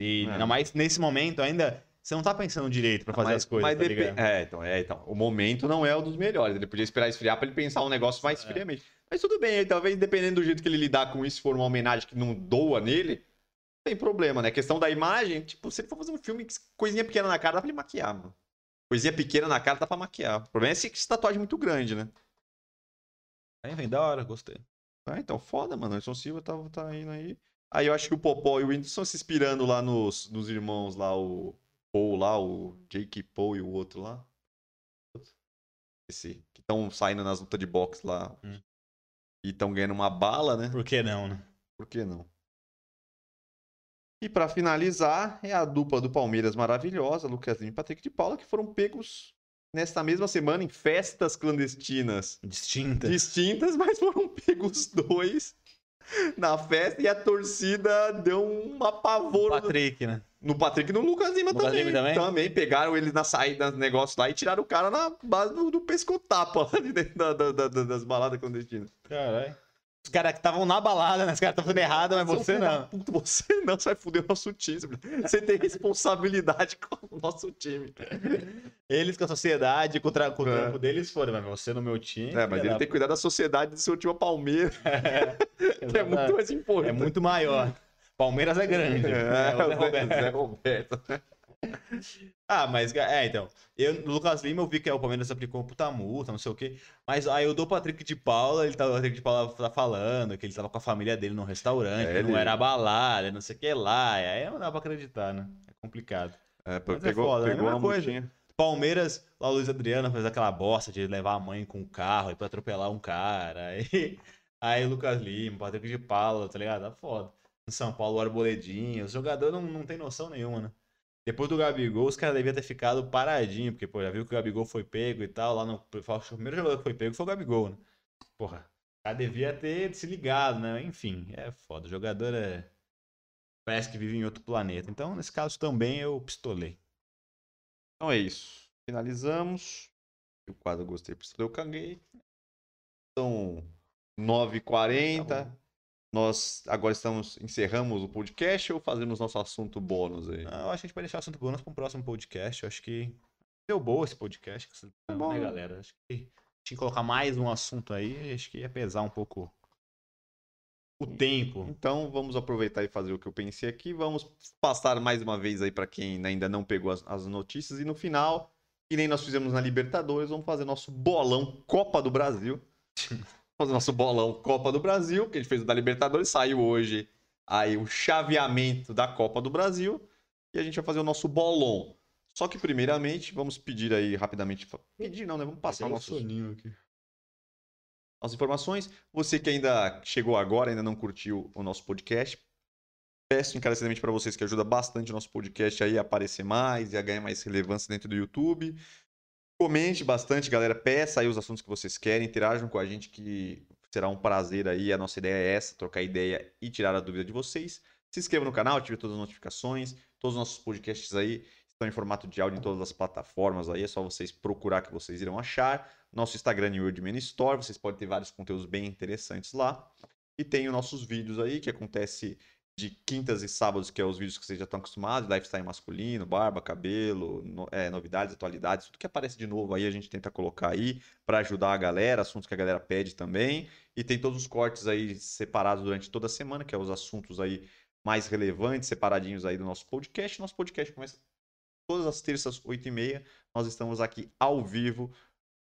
E É. ainda mais nesse momento ainda, você não tá pensando direito pra fazer mas, as coisas, mas tá depe- ligado? É, então, é, então. O momento não é o dos melhores. Ele podia esperar esfriar pra ele pensar um negócio mais É. friamente. Mas tudo bem, aí, talvez dependendo do jeito que ele lidar com isso, se for uma homenagem que não doa nele, não tem problema, né? A questão da imagem, tipo, se ele for fazer um filme, coisinha pequena na cara, dá pra ele maquiar, mano. Coisinha pequena na cara dá pra maquiar. O problema é se essa tatuagem é muito grande, né? Enfim, da hora, gostei. Ah, então, foda, mano. O Anderson Silva tá, tá indo aí. Aí eu acho que o Popó e o Whindersson se inspirando lá nos, nos irmãos lá, o Paul lá, o Jake Paul e o outro lá. Esse, que estão saindo nas lutas de boxe lá. Hum. E estão ganhando uma bala, né? Por que não, né? Por que não? E pra finalizar, é a dupla do Palmeiras maravilhosa, Lucas Lima e Patrick de Paula, que foram pegos nesta mesma semana em festas clandestinas Distinta. distintas, mas foram pegos os dois na festa e a torcida deu um apavoro Patrick, né? No Patrick e no Lucas Lima Lucas também. Lima também? pegaram eles na saída do negócio lá e tiraram o cara na base do, do pescotapa lá de dentro da- da- da- da- das baladas clandestinas. Caralho. Os caras que estavam na balada, né? Os caras estavam fazendo errado, mas você não. Puta, você não, você vai foder o nosso time. Você tem responsabilidade com o nosso time. Eles com a sociedade, com o, tra... com o É. trampo deles foram, mas você no meu time. É, mas ele tem que cuidar da sociedade do seu time Palmeiras, puta. que é muito mais importante. É muito maior. Palmeiras é grande. É, É, o Zé Roberto. Zé Roberto. Ah, mas, é, então. Eu, no Lucas Lima, eu vi que o Palmeiras aplicou puta multa, não sei o quê. Mas aí eu dou o Patrick de Paula, ele tá, o Patrick de Paula tá falando que ele tava com a família dele num restaurante, É, que não ele- era balada, não sei o que lá. E aí não dá pra acreditar, né? É complicado. É, pô, Mas é pegou, foda, né? pegou uma coisa. multinha. Palmeiras, lá o Luiz Adriano fez aquela bosta de levar a mãe com o carro aí pra atropelar um cara. Aí, aí o Lucas Lima, Patrick de Paula, tá ligado? Tá foda. São Paulo, o Arboledinho. Os jogadores não, não tem noção nenhuma, né? Depois do Gabigol, os caras deviam ter ficado paradinho, porque, pô, já viu que o Gabigol foi pego e tal. Lá no. O primeiro jogador que foi pego foi o Gabigol, né? Porra. O cara devia ter se ligado, né? Enfim, é foda. O jogador é. Parece que vive em outro planeta. Então, nesse caso também eu pistolei. Então é isso. Finalizamos. O quadro gostei, eu caguei. São 9h40. Tá. Nós agora estamos encerramos o podcast ou fazemos nosso assunto bônus aí? Eu acho que a gente vai deixar o assunto bônus para um próximo podcast. Eu acho que deu boa esse podcast. Tá bom. né, galera? Acho que tinha que colocar mais um assunto aí. Acho que ia pesar um pouco o tempo. Então vamos aproveitar e fazer o que eu pensei aqui. Vamos passar mais uma vez aí para quem ainda não pegou as, as notícias e no final, que nem nós fizemos na Libertadores, vamos fazer nosso bolão Copa do Brasil. fazer nosso bolão Copa do Brasil, que a gente fez o da Libertadores, saiu hoje aí o chaveamento da Copa do Brasil e a gente vai fazer o nosso bolão. Só que primeiramente, vamos pedir aí rapidamente, pedir não, né? Vamos passar nossos soninho aqui. as informações. Você que ainda chegou agora, ainda não curtiu o nosso podcast, Peço encarecidamente para vocês que ajuda bastante o nosso podcast aí a aparecer mais e a ganhar mais relevância dentro do YouTube. Comente bastante, galera. Peça aí os assuntos que vocês querem, interajam com a gente que será um prazer aí. A nossa ideia é essa, trocar ideia e tirar a dúvida de vocês. Se inscreva no canal, ative todas as notificações. Todos os nossos podcasts aí estão em formato de áudio em todas as plataformas aí. É só vocês procurar que vocês irão achar. Nosso Instagram New World Man Store, vocês podem ter vários conteúdos bem interessantes lá. E tem os nossos vídeos aí, que acontece de quintas e sábados, que é os vídeos que vocês já estão acostumados, lifestyle masculino, barba, cabelo, no, é, novidades, atualidades, tudo que aparece de novo aí a gente tenta colocar aí para ajudar a galera, assuntos que a galera pede também. E tem todos os cortes aí separados durante toda a semana, que é os assuntos aí mais relevantes, separadinhos aí do nosso podcast. Nosso podcast começa todas as terças, 8h30. Nós estamos aqui ao vivo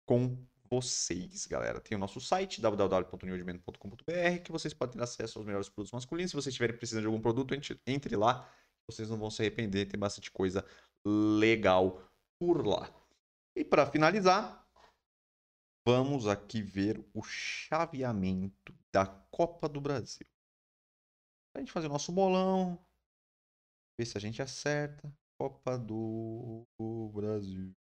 com vocês, galera. Tem o nosso site, www.newdimento.com.br, que vocês podem ter acesso aos melhores produtos masculinos. Se vocês estiverem precisando de algum produto, entre lá. Vocês não vão se arrepender, tem bastante coisa legal por lá. E para finalizar, vamos aqui ver o chaveamento da Copa do Brasil. Pra gente fazer o nosso bolão, ver se a gente acerta. Copa do Brasil.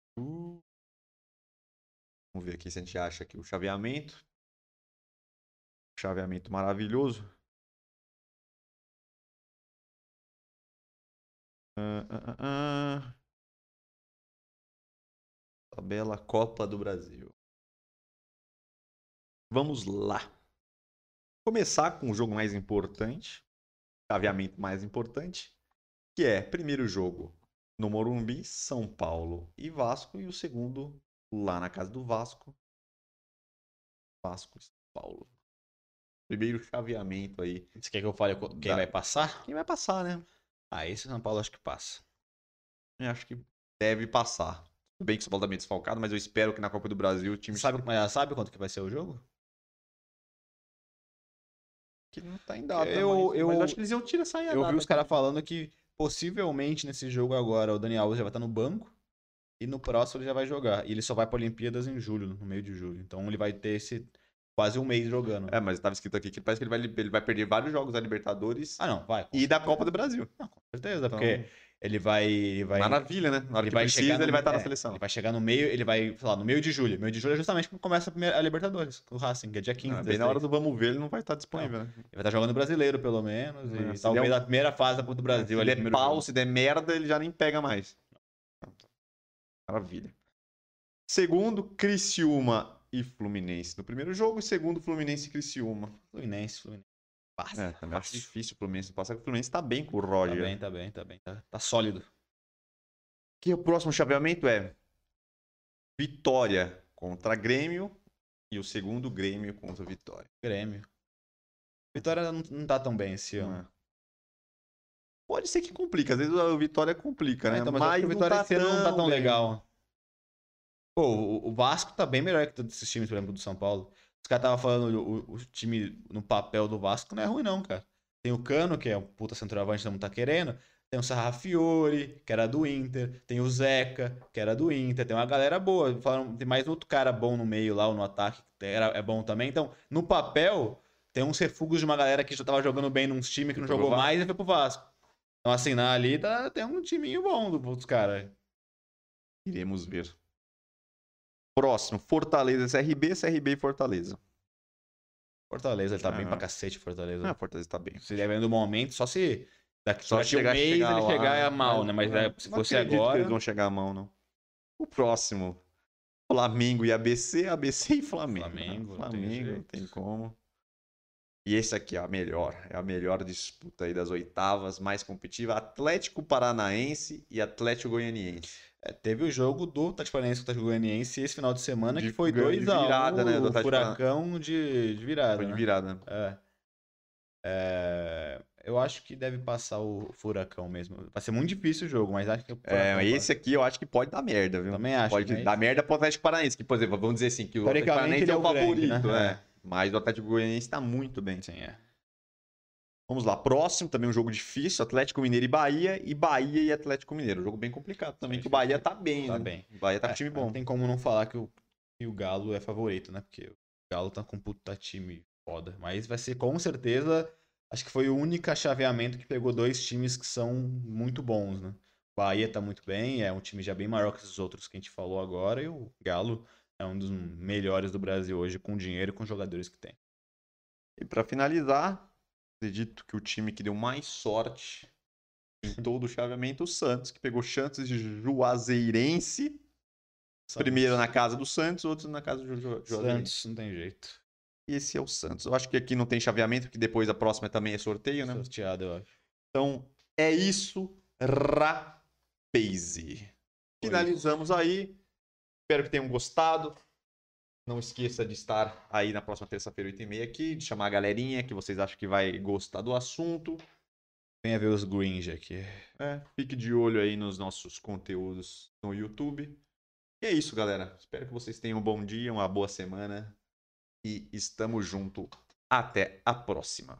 Vamos ver aqui se a gente acha aqui o chaveamento. Chaveamento maravilhoso. Uh, uh, uh, Tabela Copa do Brasil. Vamos lá. Começar com o jogo mais importante, chaveamento mais importante, que é primeiro jogo no Morumbi, São Paulo e Vasco, e o segundo lá na casa do Vasco. Vasco e São Paulo. Primeiro chaveamento aí. Você quer que eu fale quem da... vai passar? Quem vai passar, né? Ah, esse São Paulo acho que passa. Eu acho que deve passar. Tudo bem que o São Paulo tá meio desfalcado, mas eu espero que na Copa do Brasil o time. Sabe, mas sabe quanto que vai ser o jogo? Que não tá em data. Eu, mas, eu, mas acho que eles iam tirar essa Eu vi os caras falando que possivelmente nesse jogo agora o Daniel Alves já vai estar no banco e no próximo ele já vai jogar. E ele só vai para Olimpíadas em julho, no meio de julho. Então ele vai ter esse quase um mês jogando. É, mas estava escrito aqui que parece que ele vai, ele vai perder vários jogos da Libertadores. Ah, não, vai. E da Copa do Brasil. Não, com certeza, então... porque ele vai, ele vai. Maravilha, né? Na hora ele que vai precisa, no, ele vai estar é, na seleção. Ele vai chegar no meio, ele vai, sei lá, no meio de julho. Meio de julho é justamente quando começa a, primeira, a Libertadores, o Racing, que é dia 15. Ah, bem na hora do vamos ver, ele não vai estar disponível, né? Ele vai estar jogando brasileiro, pelo menos. É, e talvez um... a primeira fase da Copa do Brasil. Se der pau, jogo. se der merda, ele já nem pega mais. Maravilha. Segundo, Criciúma e Fluminense no primeiro jogo. E segundo, Fluminense e Criciúma. Fluminense, Fluminense. Passa. É, também acho difícil o Fluminense passar, o Fluminense tá bem com o Roger. Tá bem, tá bem, tá bem. Tá, tá sólido. Que o próximo chaveamento é Vitória contra Grêmio e o segundo Grêmio contra Vitória. Grêmio. Vitória não, não tá tão bem esse ano. Pode ser que complica, às vezes o Vitória complica, né? É, então, mas, mas o Vitória tá esse ano não tá tão bem. legal. Pô, o, Vasco tá bem melhor que todos esses times, por exemplo, do São Paulo. Os caras estavam falando, o, o, time no papel do Vasco não é ruim, não, cara. Tem o Cano, que é um puta centroavante, mundo tá querendo. Tem o Sarrafiore, que era do Inter. Tem o Zeca, que era do Inter. Tem uma galera boa. Falaram, tem mais outro cara bom no meio lá, no ataque, que era, é bom também. Então, no papel, tem uns refugos de uma galera que já tava jogando bem num time que não jogou mais e foi pro Vasco. Então, assim, na ali tá, tem um timinho bom dos caras. Iremos ver. Próximo, Fortaleza, CRB, CRB e Fortaleza. Fortaleza, ele tá bem pra cacete, Fortaleza. Ah, Fortaleza tá bem. Se ele vendo no momento, só se daqui, só daqui chegar, um mês chegar ele lá, chegar a mal, né? Mas é, se fosse agora... que eles vão chegar a mão, não. O próximo, Flamengo e ABC, ABC e Flamengo. Flamengo, Flamengo, não tem, tem como. E esse aqui é a melhor, é a melhor disputa aí das oitavas, mais competitiva, Atlético Paranaense e Atlético Goianiense. É, teve o jogo do Atlético Paranaense contra o Goianiense esse final de semana, de, que foi 2 a 1 virada, um, né, do Furacão de, de virada. Foi de né? virada. Né? É. é. Eu acho que deve passar o Furacão mesmo. Vai ser muito difícil o jogo, mas acho que o É, esse aqui eu acho que pode dar merda, viu? Também acho. Pode dar merda pro Atlético Paranaense, que, por exemplo, vamos dizer assim, que o Atlético Paranaense é, é o favorito, grande, né? né? Mas o Atlético Goianiense tá muito bem. Sim, é. Vamos lá, próximo também um jogo difícil, Atlético Mineiro e Bahia, e Bahia e Atlético Mineiro. Um jogo bem complicado também, Sim, que o Bahia tá bem, tá né? bem. O Bahia tá com é, time bom. Não tem como não falar que o, que o Galo é favorito, né? Porque o Galo tá com um puta time foda. Mas vai ser com certeza Acho que foi o único chaveamento que pegou dois times que são muito bons, né? Bahia tá muito bem, é um time já bem maior que os outros que a gente falou agora, e o Galo é um dos melhores do Brasil hoje, com dinheiro e com jogadores que tem. E para finalizar, acredito que o time que deu mais sorte em todo o chaveamento, o Santos, que pegou chances de Juazeirense. Santos. Primeiro na casa do Santos, outro na casa do Ju Juazeirense. Santos, não tem jeito. E esse é o Santos. Eu acho que aqui não tem chaveamento, porque depois a próxima também é sorteio, né? Sorteado, eu acho. Então, é isso. Rapaze. Finalizamos aí. Espero que tenham gostado. Não esqueça de estar aí na próxima terça-feira, 8h30 aqui, de chamar a galerinha que vocês acham que vai gostar do assunto. Venha ver os Gringe aqui. É, fique de olho aí nos nossos conteúdos no YouTube. E é isso, galera. Espero que vocês tenham um bom dia, uma boa semana. E estamos junto. Até a próxima.